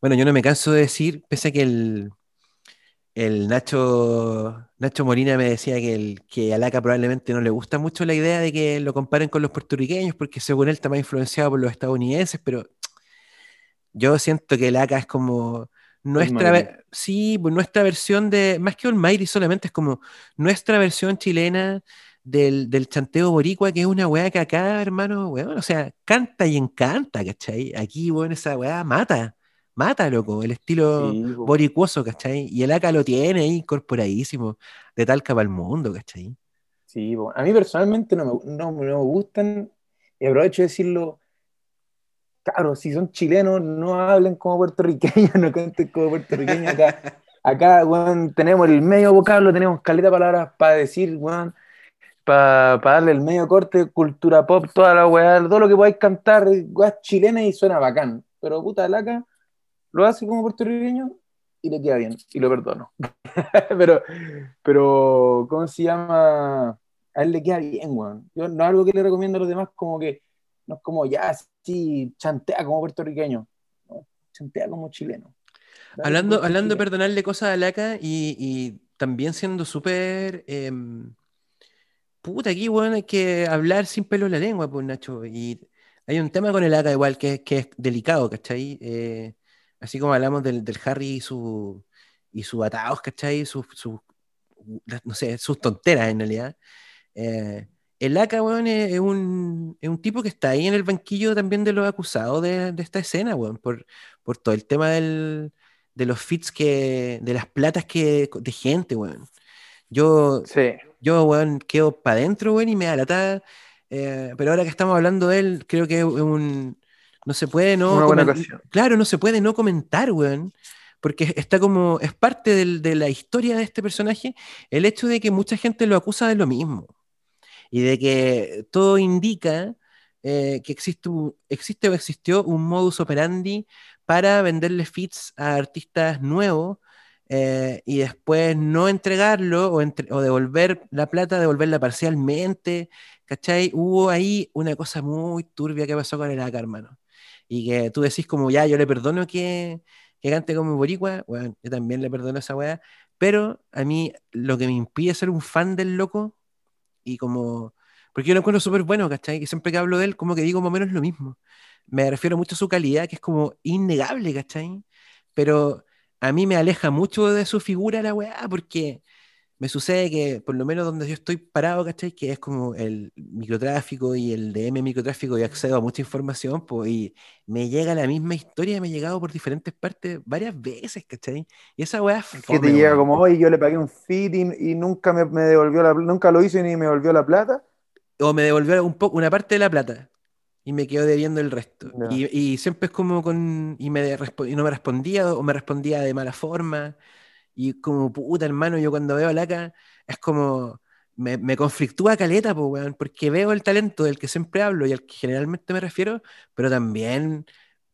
bueno, yo no me canso de decir, pese a que el, el Nacho, Nacho Molina me decía que, el, que a Laca probablemente no le gusta mucho la idea de que lo comparen con los puertorriqueños, porque según él está más influenciado por los estadounidenses, pero yo siento que Laca es como nuestra, sí, pues nuestra versión de, más que Almighty solamente es como nuestra versión chilena del, del chanteo boricua, que es una weá que acá, hermano, weón, o sea, canta y encanta, ¿cachai? Aquí, weón, esa weá mata, mata, loco, el estilo Sí, boricuoso, ¿cachai? Y el AK lo tiene ahí incorporadísimo, de Talca para el mundo, ¿cachai? Sí, po. a mí personalmente no me, no, no me gustan, y aprovecho de decirlo, claro, si son chilenos, no hablen como puertorriqueños, (laughs) no canten como puertorriqueños acá. Acá, weón, tenemos el medio vocablo, tenemos caleta de palabras para decir, weón, para darle el medio corte, cultura pop, toda la weá, todo lo que podáis cantar, weá chilena y suena bacán. Pero puta laca, lo hace como puertorriqueño y le queda bien, y lo perdono. (laughs) pero, pero, ¿cómo se llama? A él le queda bien, weón. Yo no es algo que le recomiendo a los demás, como que no es como ya, sí, chantea como puertorriqueño, no, chantea como chileno. Dale, Hablando, puerto hablando de perdonarle cosas a Laca y, y también siendo súper... em, puta, aquí, weón, hay que hablar sin pelo en la lengua, pues, Nacho. Y hay un tema con el AK igual que, que es delicado, ¿cachai? Eh, así como hablamos del, del Harry y su y sus atados, ¿cachai? Sus, sus- no sé, sus tonteras en realidad. Eh, el AK, weón, es, es un, es un tipo que está ahí en el banquillo también de los acusados de, de esta escena, weón, por, por todo el tema del, de los fits que, de las platas que, de gente, weón. Yo, Sí, yo, weón, quedo para adentro, weón, y me da lata. eh, pero ahora que estamos hablando de él, creo que es un. No se puede no. Una buena comen- ocasión. Claro, no se puede no comentar, weón. Porque está como. Es parte del- de la historia de este personaje el hecho de que mucha gente lo acusa de lo mismo. Y de que todo indica eh, que existe o existió un modus operandi para venderle fits a artistas nuevos eh, y después no entregarlo o, entre- o devolver la plata, devolverla parcialmente, ¿cachai? Hubo ahí una cosa muy turbia que pasó con el AK, hermano. Y que tú decís como, ya, yo le perdono que, que cante como boricua, bueno, yo también le perdono esa weá, pero a mí lo que me impide ser un fan del loco y como, porque yo lo encuentro súper bueno, ¿cachai? Y siempre que hablo de él, como que digo más o menos lo mismo. Me refiero mucho a su calidad, que es como innegable, ¿cachai? Pero a mí me aleja mucho de su figura la weá, porque me sucede que, por lo menos donde yo estoy parado, ¿cachai? Que es como el microtráfico y el DM microtráfico y accedo a mucha información, pues, y me llega la misma historia, me ha llegado por diferentes partes varias veces, ¿cachai? Y esa weá es que te llega como hoy, yo le pagué un fit y, y nunca me, me devolvió la nunca lo hizo y ni me devolvió la plata. o me devolvió un poco, una parte de la plata y me quedo debiendo el resto. Y, y siempre es como con. Y, me y no me respondía o me respondía de mala forma. Y como puta hermano, yo cuando veo a Laca es como. Me, me conflictúa caleta, po, weón, porque veo el talento del que siempre hablo y al que generalmente me refiero, pero también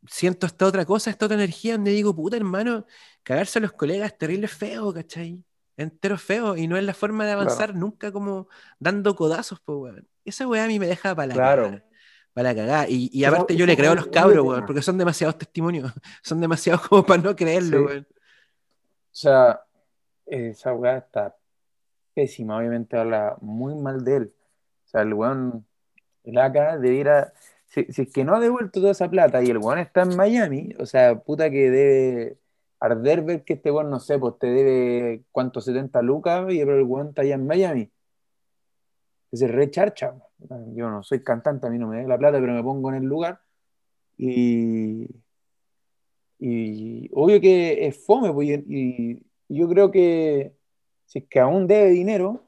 siento esta otra cosa, esta otra energía donde digo, puta hermano, cagarse a los colegas es terrible feo, ¿cachai? Entero feo y no es la forma de avanzar nunca como dando codazos, po, weón. Esa weá a mí me deja para la Claro. cagada, para la cagada. Y, y aparte yo le creo a los cabros, weón, porque son demasiados testimonios, (laughs) son demasiados como para no creerlo, Sí. weón. O sea, esa weá está pésima, obviamente habla muy mal de él. O sea, el weón, el AK debiera, si, si es que no ha devuelto toda esa plata y el weón está en Miami, o sea, puta que debe, arder ver que este weón, no sé, pues te debe cuánto, 70 lucas, y el weón está allá en Miami. Es re charcha. Yo no soy cantante, a mí no me da la plata, pero me pongo en el lugar. Y, y obvio que es fome, pues, y, yo creo que si es que aún debe dinero,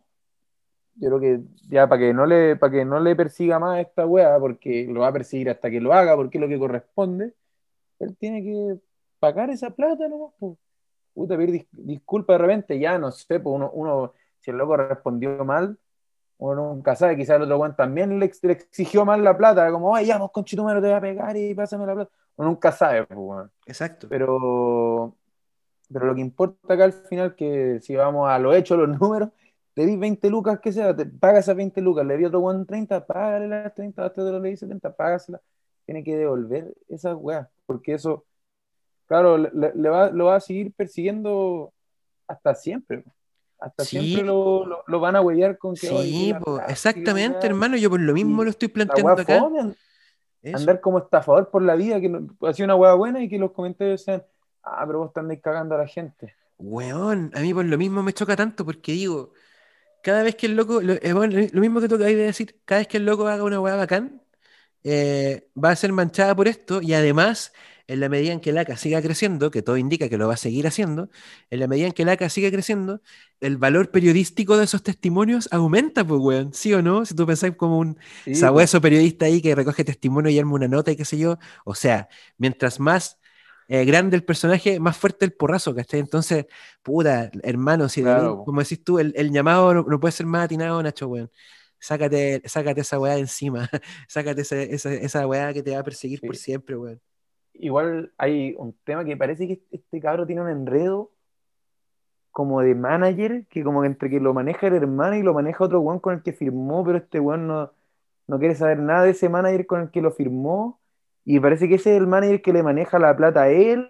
yo creo que ya para que no le, que no le persiga más a esta weá, porque lo va a perseguir hasta que lo haga, porque es lo que corresponde, él tiene que pagar esa plata nomás, pues. Puta, pedir disculpas de repente, ya no sé, pues uno, uno, si el loco respondió mal, uno nunca sabe, quizás el otro weón también le, exigió mal la plata, como, ay, ya, vos con te voy a pegar y pásame la plata. Uno nunca sabe, pues, Exacto. Pero, pero lo que importa acá al final, que si vamos a lo hecho, los (laughs) números, le di 20 lucas, que sea, te paga esas 20 lucas, le di otro weón 30, págale las 30, hasta te lo le di 70, págasela. Tiene que devolver esas weas, porque eso, claro, le, va, lo va a seguir persiguiendo hasta siempre. Hasta siempre lo, lo, van a huellar con que. Sí, exactamente, hermano. Yo por lo mismo lo estoy planteando acá. Andar como estafador por la vida, que ha sido una hueá buena y que los comentarios sean, ah, pero vos estás cagando a la gente. Weón, a mí por lo mismo me choca tanto porque digo, cada vez que el loco, lo, eh, bueno, lo mismo que tú acabas de decir, cada vez que el loco haga una hueá bacán, eh, va a ser manchada por esto y además en la medida en que el ACA siga creciendo, que todo indica que lo va a seguir haciendo, en la medida en que el ACA siga creciendo, el valor periodístico de esos testimonios aumenta, pues, weón, ¿sí o no? Si tú pensáis como un sabueso periodista ahí que recoge testimonio y arma una nota y qué sé yo, o sea, mientras más eh, grande el personaje, más fuerte el porrazo, ¿cachai? Entonces, puta, hermano, si como decís tú, el, llamado no, puede ser más atinado, Nacho, weón. Sácate, sácate esa weá de encima, (laughs) sácate esa, esa, esa weá que te va a perseguir por siempre, weón igual hay un tema que parece que este cabro tiene un enredo como de manager, que como que entre que lo maneja el hermano y lo maneja otro weón con el que firmó, pero este weón no, no quiere saber nada de ese manager con el que lo firmó, y parece que ese es el manager que le maneja la plata a él,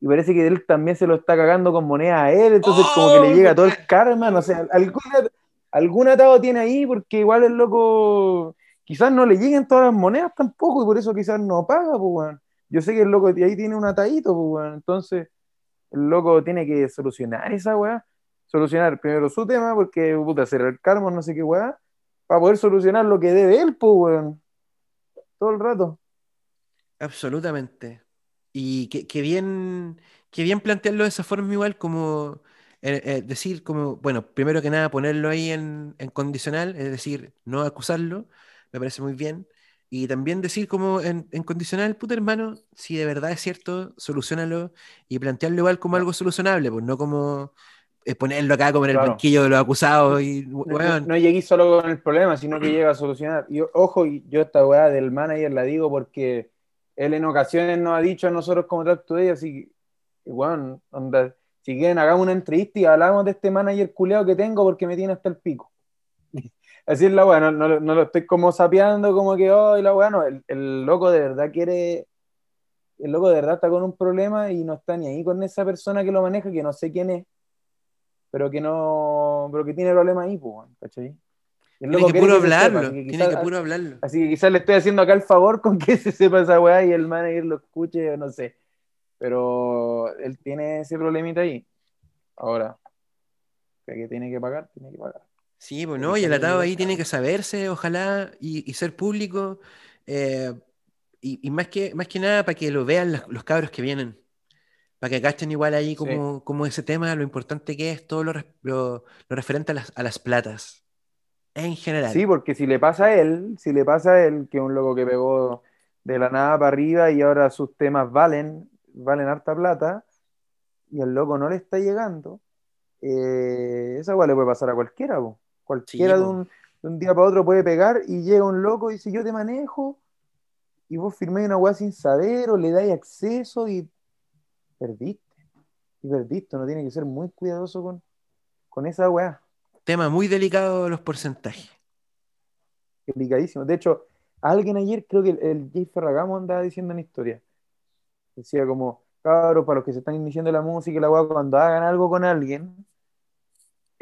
y parece que él también se lo está cagando con moneda a él, entonces como que le llega todo el oh, karma, no sé, alguna, algún atado tiene ahí, porque igual el loco, quizás no le lleguen todas las monedas tampoco, y por eso quizás no paga, pues weón yo sé que el loco ahí tiene un atadito, pues, entonces el loco tiene que solucionar esa weá, solucionar primero su tema, porque puta, hacer el karma, no sé qué weá, para poder solucionar lo que debe él, pues, weón. Todo el rato. Absolutamente. Y que, bien, que bien plantearlo de esa forma igual como eh, eh, decir como, bueno, primero que nada ponerlo ahí en, en, condicional, es decir, no acusarlo, me parece muy bien. Y también decir como en, condicional, puta hermano, si de verdad es cierto, solucionalo y plantearlo igual como algo solucionable, pues no como ponerlo acá como en el banquillo de los acusados y no, no, llegué solo con el problema, sino que llega a solucionar. Y ojo, yo esta weá del manager la digo porque él en ocasiones nos ha dicho a nosotros como tracto de ella, así que, bueno, si quieren hagamos una entrevista y hablamos de este manager culeado que tengo porque me tiene hasta el pico. Así es la weá, no, no, lo estoy como sapeando como que, oh, la weá, no, el, loco de verdad quiere, el loco de verdad está con un problema y no está ni ahí con esa persona que lo maneja, que no sé quién es, pero que no, pero que tiene problemas ahí, pues, ¿cachai? tiene que puro hablarlo, tiene que puro hablarlo. Así que quizás le estoy haciendo acá el favor con que se sepa esa weá y el manager lo escuche, no sé. Pero él tiene ese problemita ahí. Ahora, que tiene que pagar, tiene que pagar. Sí, pues, y el atado ahí tiene que saberse, ojalá, y, ser público, eh, y, más, que, más que nada para que lo vean los, cabros que vienen, para que cachen igual ahí como, como, ese tema, lo importante que es todo lo, lo, referente a las, a las, platas, en general. Sí, porque si le pasa a él, si le pasa a él, que es un loco que pegó de la nada para arriba y ahora sus temas valen, valen harta plata, y el loco no le está llegando, eh, esa igual le puede pasar a cualquiera, vos. Cualquiera de, un, día para otro puede pegar y llega un loco y dice, yo te manejo, y vos firmé una weá sin saber o le dais acceso y perdiste. Y perdiste, uno tiene que ser muy cuidadoso con, con esa weá. Tema muy delicado los porcentajes. Delicadísimo. De hecho, alguien ayer, creo que el, Jay Ferragamo andaba diciendo una historia. Decía como, cabros, para los que se están iniciando la música y la weá, cuando hagan algo con alguien,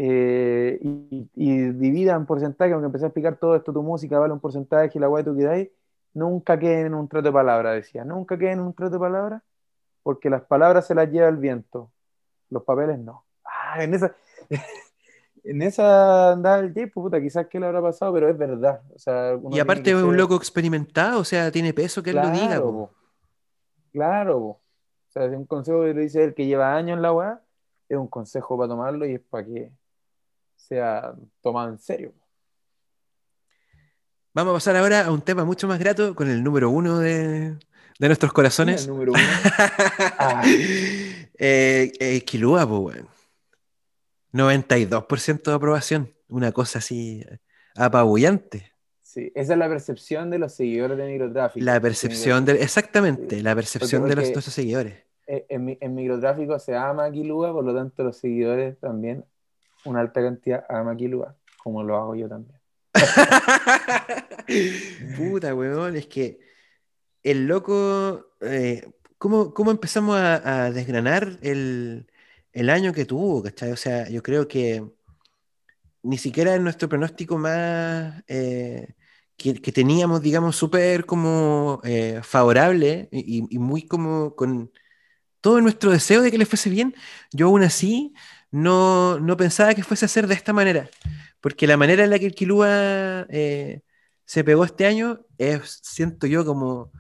eh, y, y, dividan porcentaje, aunque empecé a explicar todo esto, tu música vale un porcentaje y la guay tú quedáis, nunca queden en un trato de palabra, decía, nunca queden en un trato de palabra, porque las palabras se las lleva el viento, los papeles no. Ah, en esa, (laughs) en esa andaba el J, puta, quizás que le habrá pasado, pero es verdad. O sea, Y aparte que es un ser- loco experimentado, o sea, tiene peso que él lo diga. po. po. Claro, po. O sea, es un consejo que le dice el que lleva años en la weá, es un consejo para tomarlo y es para que sea tomado en serio. Vamos a pasar ahora a un tema mucho más grato con el número uno de, de nuestros ¿Quién es corazones. el número uno? (laughs) Ah. eh, eh, Kilua, weón. 92% de aprobación. Una cosa así apabullante. Sí, esa es la percepción de los seguidores de microtráfico. La percepción de. Exactamente, Sí. la percepción Porque- de los, nuestros seguidores. En, en mi- en microtráfico se ama a Kilua, por lo tanto los seguidores también, una alta cantidad a Kilua, como lo hago yo también. (laughs) Puta, weón, es que el loco. eh, ¿cómo, cómo empezamos a, desgranar el, el año que tuvo, ¿cachai? O sea, yo creo que ni siquiera en nuestro pronóstico más. eh, que, que teníamos, digamos, súper como eh, favorable y, y muy como con todo nuestro deseo de que le fuese bien, yo aún así no, no pensaba que fuese a ser de esta manera. Porque la manera en la que el Kilua eh, se pegó este año es, siento yo, como.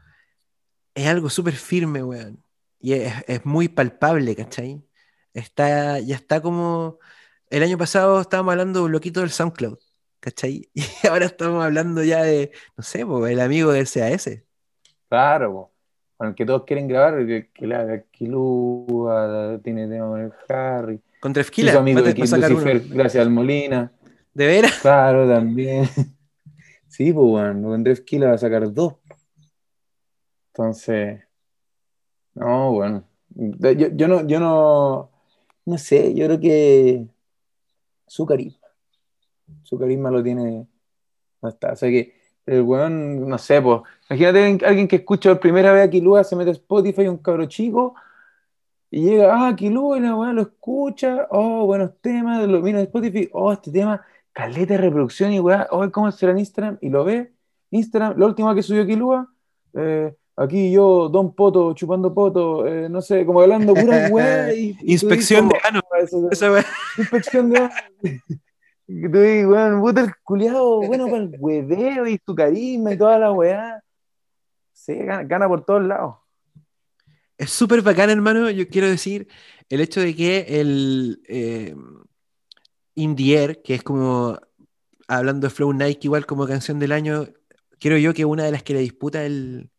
Es algo súper firme, weón. Y es, es muy palpable, ¿cachai? Está, ya está como. El año pasado estábamos hablando de un loquito del SoundCloud, ¿cachai? (laughs) Y ahora estamos hablando ya de, no sé, el amigo del CAS. Claro, po. con el que todos quieren grabar, que, que haga Kilua, tiene tema con el Harry. Con Y Trefkila, su amigo de. Lucifer, gracias al Molina. ¿De veras? Claro, también. (laughs) Sí, pues bueno, con Kila va a sacar dos. Entonces, no, bueno. Yo, yo no, yo no, no sé, yo creo que su carisma. Su carisma lo tiene, no está. O sea que el weón, no sé, pues, imagínate alguien que escucha por primera vez a Kilua, se mete a Spotify, un cabro chico, y llega, ah, Kilua, y la weá lo escucha, oh, buenos temas, lo mira en Spotify, oh, este tema, caleta de reproducción y weá, oh, ¿cómo será en Instagram? Y lo ve, Instagram, la última que subió Kilua, eh, aquí yo, Don Poto, chupando poto, eh, no sé, como hablando pura weá. y- Inspección de ano. "Oh, eso- Esa weá. inspección de Y tú dices, weón, puta el culiado, bueno para el hueveo y su carisma y toda la weá. Sí, gana, gana por todos lados. Es súper bacán, hermano. Yo quiero decir el hecho de que el eh, Indier, que es como hablando de Flow Nike, igual como canción del año, creo yo que una de las que le disputa el,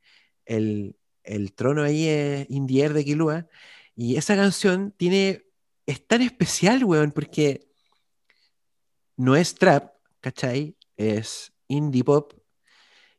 el, el trono ahí es Indier de Kilua. Y esa canción tiene, es tan especial, weón, porque no es trap, ¿cachai? Es indie pop.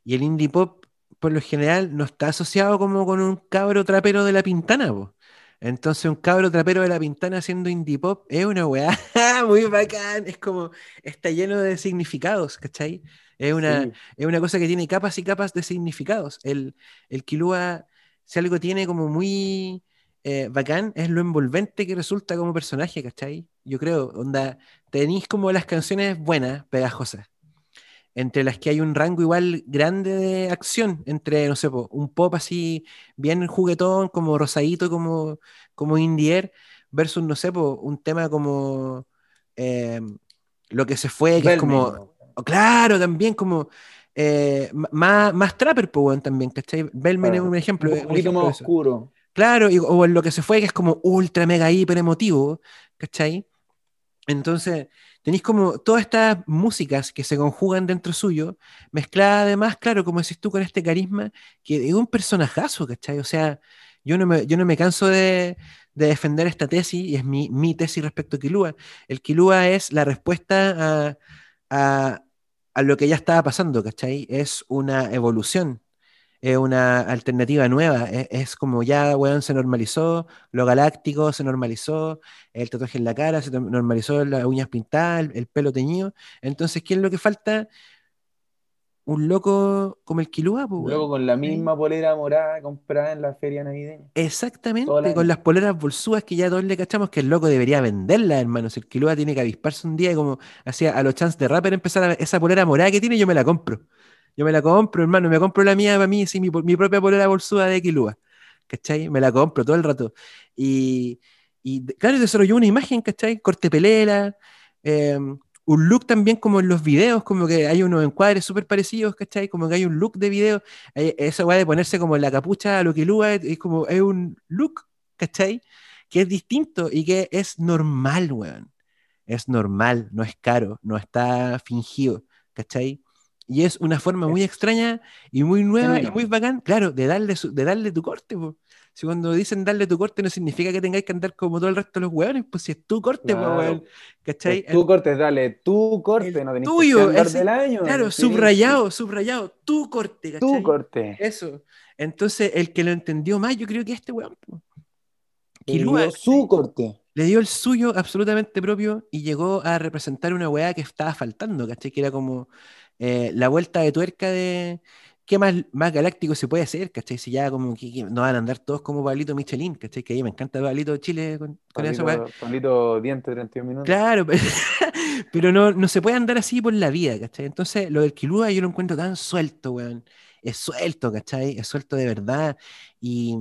Y el indie pop, por lo general, no está asociado como con un cabro trapero de la pintana, po. Entonces, un cabro trapero de la pintana haciendo indie pop es una weá (laughs) muy bacán. Es como, está lleno de significados, ¿cachai? Es una, Sí. es una cosa que tiene capas y capas de significados. El, el Kilua, si algo tiene como muy eh, bacán, es lo envolvente que resulta como personaje, ¿cachai? Yo creo, onda, tenéis como las canciones buenas, pegajosas, entre las que hay un rango igual grande de acción, entre, no sé, un pop así bien juguetón, como rosadito, como, como Indier, versus, no sé, un tema como eh, Lo que se fue, que es como... Oh, Claro, también como eh, más, más trapper, pues, también, ¿cachai? Bellman Claro. es un ejemplo. Un poquito ejemplo más oscuro. Claro, y- o en lo que se fue, que es como ultra, mega, hiper emotivo, ¿cachai? Entonces, tenéis como todas estas músicas que se conjugan dentro suyo, mezcladas además, claro, como decís tú, con este carisma, que es un personajazo, ¿cachai? O sea, yo no me, yo no me canso de, de defender esta tesis, y es mi, mi tesis respecto a Kilua. El Kilua es la respuesta a, a, a lo que ya estaba pasando, ¿cachai? Es una evolución es una alternativa nueva. Es, es como ya, weón, se normalizó, lo galáctico se normalizó, el tatuaje en la cara se normalizó, las uñas pintadas, el, el pelo teñido. Entonces, ¿qué es lo que falta? Un loco como el Kilua, pues, Luego weón. con la misma polera morada comprada en la feria navideña. Exactamente, con las poleras bolsúas que ya todos le cachamos que el loco debería venderlas, hermano. Si el Kilua tiene que avisparse un día y como hacía a los chance de rapper empezar a, esa polera morada que tiene, yo me la compro. Yo me la compro, hermano, me compro la mía para mí, sí, mi, mi propia polera bolsuda de Kilua. ¿cachai? Me la compro todo el rato. Y, y claro, desarrolló una imagen, ¿cachai? Corte pelera, em, un look también como en los videos, como que hay unos encuadres súper parecidos, ¿cachai? Como que hay un look de video, esa weá de ponerse como la capucha a lo que lúa, es como, es un look, ¿cachai? Que es distinto y que es normal, weón. Es normal, no es caro, no está fingido, ¿cachai? Y es una forma muy extraña y muy nueva y muy bacán, claro, de darle, de darle tu corte. Si cuando dicen darle tu corte no significa que tengáis que andar como todo el resto de los hueones, pues si es tu corte, pues, ¿cachai? tu corte, dale tu corte, no tenés tuyo, que andar del año. Claro, subrayado, subrayado, tu corte, ¿cachai? Tu corte. Eso. Entonces, el que lo entendió más, yo creo que este weón. Le dio su corte. Le dio el suyo absolutamente propio y llegó a representar una weá que estaba faltando, ¿cachai? Que era como eh, la vuelta de tuerca de qué más, más galáctico se puede hacer, ¿cachai? Si ya como que, no van a andar todos como Pablito Michelin, ¿cachai? Que ahí me encanta Pablito Chile con, con eso. Pablito Diente 31 minutos. Claro, (laughs) pero, no, no se puede andar así por la vida, ¿cachai? Entonces, lo del Kilua yo lo encuentro tan suelto, weón. Es suelto, ¿cachai? Es suelto de verdad. Y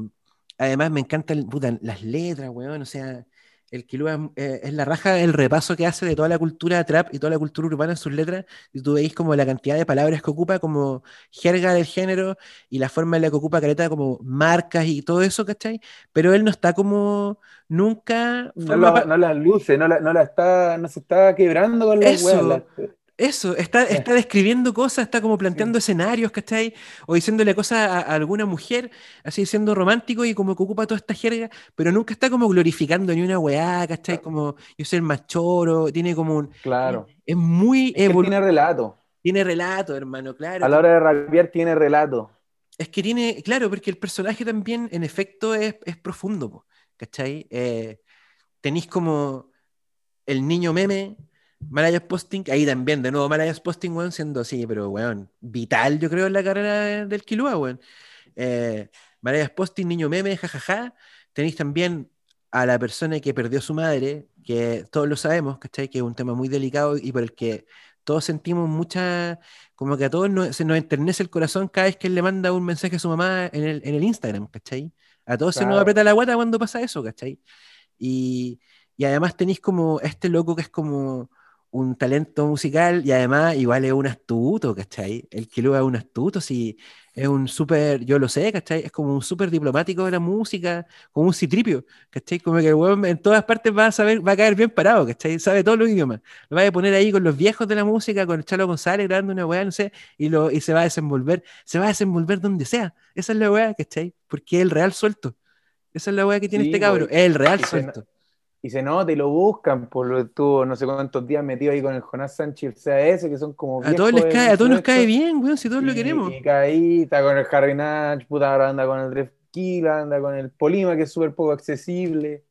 además me encantan las letras, weón. O sea, el Kilua eh, es la raja el repaso que hace de toda la cultura trap y toda la cultura urbana en sus letras. Y tú veis como la cantidad de palabras que ocupa como jerga del género y la forma en la que ocupa careta como marcas y todo eso, ¿cachai? Pero él no está como nunca. No, la, luce, no la, no la está, no se está quebrando con las Eso, eso, está, está describiendo cosas, está como planteando escenarios, ¿cachai? O diciéndole cosas a, alguna mujer, así siendo romántico y como que ocupa toda esta jerga, pero nunca está como glorificando ni una weá, ¿cachai? Como yo soy el más choro, tiene como un... Claro. Es muy... tiene relato. Tiene relato, hermano, claro. A la hora de rapear tiene relato. Es que tiene, claro, porque el personaje también, en efecto, es, es profundo, ¿cachai? Eh, tenéis como el niño meme Malayas Posting, ahí también, de nuevo Malayas Posting, weón, siendo así, pero weón, vital, yo creo, en la carrera del Kilua, weón. Eh, Malayas Posting, niño meme, jajaja. Tenéis también a la persona que perdió a su madre, que todos lo sabemos, ¿cachai? Que es un tema muy delicado y por el que todos sentimos mucha, como que a todos se nos enternece el corazón cada vez que él le manda un mensaje a su mamá en el, en el Instagram, ¿cachai? A todos se nos aprieta la guata cuando pasa eso, ¿cachai? Y, y además tenéis como este loco que es como un talento musical y además igual es un astuto, ¿cachai? El que lo es un astuto, sí, es un súper, yo lo sé, ¿cachai? Es como un súper diplomático de la música, como un citripio, ¿cachai? Como que el weón en todas partes va a saber, va a caer bien parado, ¿cachai? Sabe todos los idiomas. Lo va a poner ahí con los viejos de la música, con el Chalo González grabando una weá, no sé, y, lo, y se va a desenvolver, se va a desenvolver donde sea. Esa es la weá, ¿cachai? Porque es el real suelto. Esa es la weá que tiene este cabro, es el real suelto y se nota y lo buscan, por lo estuvo no sé cuántos días metido ahí con el Jonás Sánchez, ese que son como. A todos les cae, a todos nos cae bien, weón, si todos lo queremos. Y está con el Harry Natch, puta, ahora anda con el Dref anda con el Polima, que es súper poco accesible.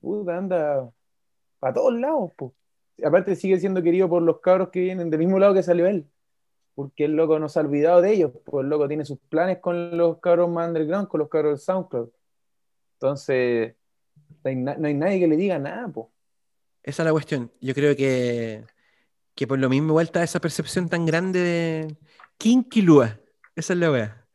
Puta, anda para todos lados, pues. Aparte sigue siendo querido por los cabros que vienen del mismo lado que salió él. Porque el loco no se ha olvidado de ellos, pues el loco tiene sus planes con los cabros más underground, con los cabros del SoundCloud. Entonces, no hay, nadie que le diga nada, po. Esa es la cuestión. Yo creo que, que por lo mismo vuelta esa percepción tan grande de Kilua. Esa es la wea.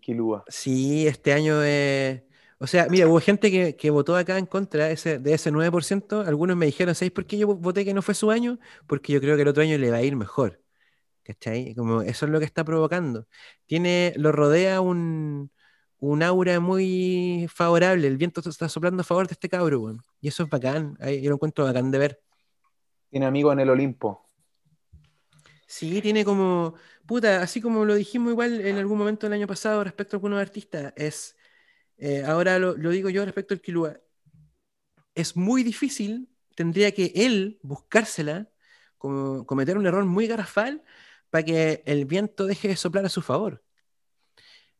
Kilua. Sí, este año de... O sea, mira, hubo gente que, que votó acá en contra de ese, de ese 9%. Algunos me dijeron, ¿sabéis por qué yo voté que no fue su año? Porque yo creo que el otro año le va a ir mejor. ¿Cachai? Como eso es lo que está provocando. Tiene, lo rodea un, un aura muy favorable. El viento está soplando a favor de este cabro, Y eso es bacán. Yo lo encuentro bacán de ver. Tiene amigos en el Olimpo. Sí, tiene como. Puta, así como lo dijimos igual en algún momento del año pasado respecto a algunos artistas, es. Eh, ahora lo, digo yo respecto al Kilua. Es muy difícil, tendría que él buscársela, como, cometer un error muy garrafal para que el viento deje de soplar a su favor.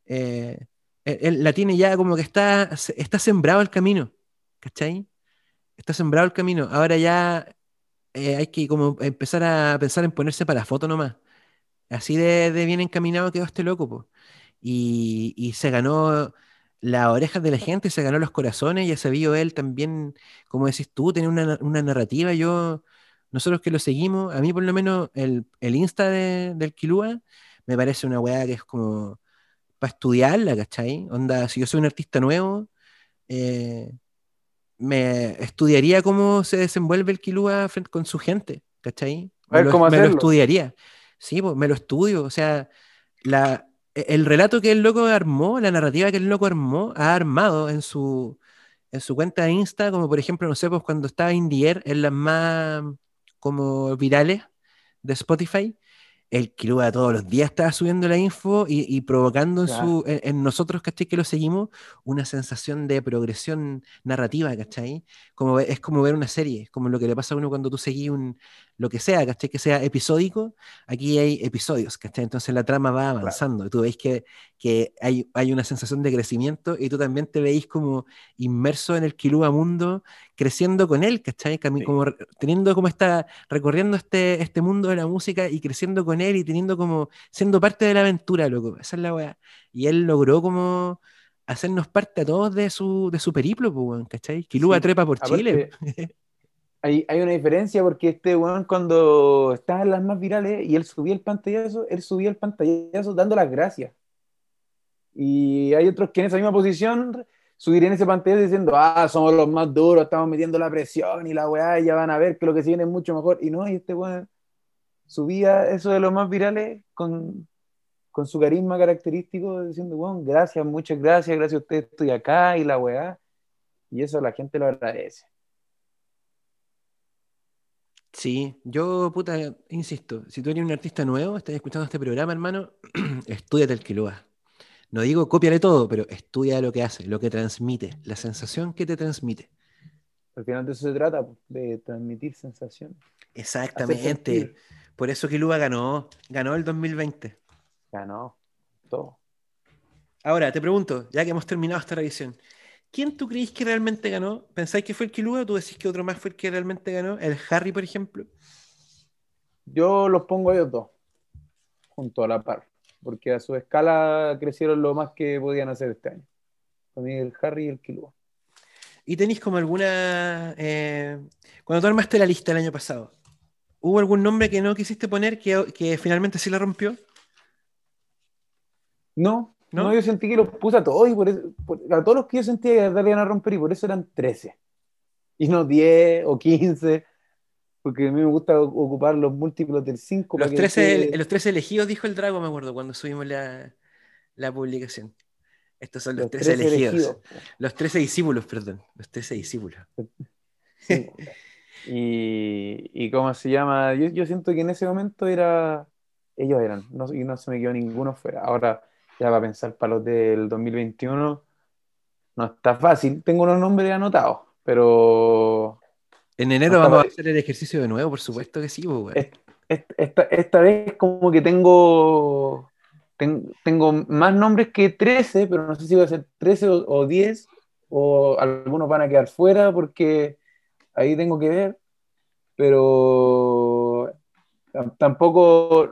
Eh, él la tiene ya como que está, está sembrado el camino, ¿cachai? Está sembrado el camino. Ahora ya eh, hay que como empezar a pensar en ponerse para foto nomás. Así de, bien encaminado quedó este loco, Y, se ganó las orejas de la gente, se ganó los corazones, ya sabía él también, como decís tú, tiene una, narrativa. Yo, nosotros que lo seguimos, a mí por lo menos el, el Insta del Kilua me parece una weá que es como estudiarla, ¿cachai? Onda, si yo soy un artista nuevo, eh, me estudiaría cómo se desenvuelve el Kilua con su gente, ¿cachai? Me, lo, me lo, estudiaría. Sí, pues, me lo estudio. O sea, la, e, el relato que el loco armó, la narrativa que el loco armó, ha armado en su, en su cuenta de Insta, como por ejemplo, no sé, pues cuando estaba Indier en las más como virales de Spotify, el Kilua todos los días estaba subiendo la info y, provocando en, su, en, nosotros, ¿cachai? Que lo seguimos, una sensación de progresión narrativa, ¿cachai? Como, es como ver una serie, como lo que le pasa a uno cuando tú seguís un, lo que sea, ¿cachai? Que sea episódico, aquí hay episodios, ¿cachai? Entonces la trama va avanzando. Tú veis que, que hay, hay una sensación de crecimiento y tú también te veis como inmerso en el Kilua mundo, creciendo con él, ¿cachai? Como teniendo como está, recorriendo este, este mundo de la música y creciendo con él y teniendo como, siendo parte de la aventura, loco. Esa es la weá. Y él logró como hacernos parte a todos de su, de su periplo, ¿cachai? Kilua trepa por Chile. (laughs) hay, hay, una diferencia porque este weón cuando estaba en las más virales y él subía el pantallazo, él subía el pantallazo dando las gracias. Y hay otros que en esa misma posición subirían ese pantallazo diciendo, ah, somos los más duros, estamos metiendo la presión y la weá, ya van a ver que lo que siguen es mucho mejor. Y no, y este weón subía eso de los más virales con, con su carisma característico, diciendo, weón, gracias, muchas gracias, gracias a usted estoy acá y la weá. Y eso la gente lo agradece. Sí, yo, puta, insisto, si tú eres un artista nuevo, estás escuchando este programa, hermano, estudiate el Kilua. No digo cópiale todo, pero estudia lo que hace, lo que transmite, la sensación que te transmite. Al final de eso se trata, de transmitir sensación. Exactamente. Por eso Kilua ganó, ganó el 2020. Ganó todo. Ahora, te pregunto, ya que hemos terminado esta revisión, ¿Quién tú crees que realmente ganó? ¿Pensáis que fue el Kilua o tú decís que otro más fue el que realmente ganó? ¿El Harry, por ejemplo? Yo los pongo a ellos dos, junto a la par, porque a su escala crecieron lo más que podían hacer este año. Mí el Harry y el Kilua. ¿Y tenéis como alguna... Eh, cuando tú armaste la lista el año pasado, ¿hubo algún nombre que no quisiste poner que, que finalmente sí la rompió? No, ¿No? yo sentí que los puse a todos y por, eso, a todos los que yo sentía que iban a romper y por eso eran 13 y no 10 o 15 porque a mí me gusta ocupar los múltiplos del 5. Los, 13, los 13 elegidos, dijo el Drago, me acuerdo, cuando subimos la, la publicación. Estos son los, 13, elegidos. Los 13 discípulos, perdón. Los 13 discípulos. (laughs) y, y cómo se llama, yo, yo, siento que en ese momento era, ellos eran, no, y no se me quedó ninguno fuera. Ahora, ya va a pensar para los del 2021, no está fácil. Tengo unos nombres anotados, pero. En enero vamos a hacer el ejercicio de nuevo, por supuesto que sí, pues, esta, esta, vez, como que tengo, tengo más nombres que 13, pero no sé si va a ser 13 o, 10, o algunos van a quedar fuera porque ahí tengo que ver, pero tampoco.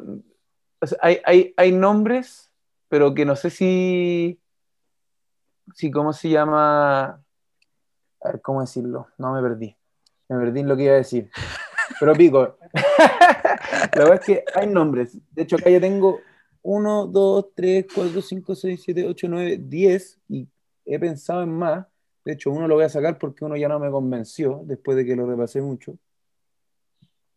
hay, hay, hay nombres pero que no sé si, si ¿cómo se llama? A ver, ¿cómo decirlo? No me perdí. Me perdí en lo que iba a decir. Pero pico. (laughs) La verdad es que hay nombres. De hecho, acá ya tengo 1, 2, 3, 4, 5, 6, 7, 8, 9, 10 y he pensado en más. De hecho, uno lo voy a sacar porque uno ya no me convenció después de que lo repasé mucho.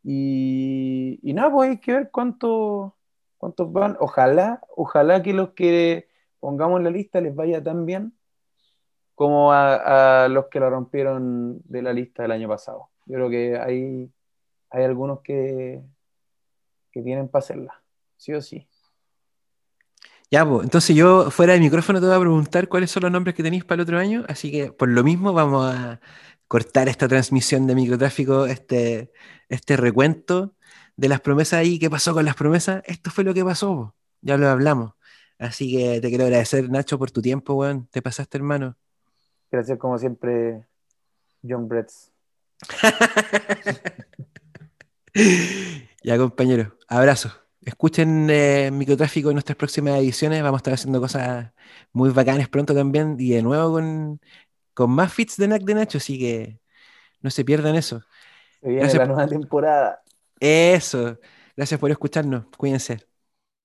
Y, y nada, pues hay que ver cuánto, ¿Cuántos van? Ojalá, ojalá que los que pongamos en la lista les vaya tan bien como a, los que la rompieron de la lista del año pasado. Yo creo que hay, hay algunos que, que tienen para hacerla, sí o sí. Ya, pues, entonces yo fuera del micrófono te voy a preguntar cuáles son los nombres que tenéis para el otro año, así que por lo mismo vamos a cortar esta transmisión de microtráfico, este, este recuento de las promesas ahí, ¿qué pasó con las promesas? Esto fue lo que pasó, ya lo hablamos. Así que te quiero agradecer, Nacho, por tu tiempo, weón. Te pasaste, hermano. Gracias, como siempre, John Bretts. (laughs) ya, compañero, abrazo. Escuchen eh, Microtráfico en nuestras próximas ediciones. Vamos a estar haciendo cosas muy bacanas pronto también. Y de nuevo con, con más fits de NAC de Nacho. Así que no se pierdan eso. Se viene la nueva temporada. Eso. Gracias por escucharnos. Cuídense.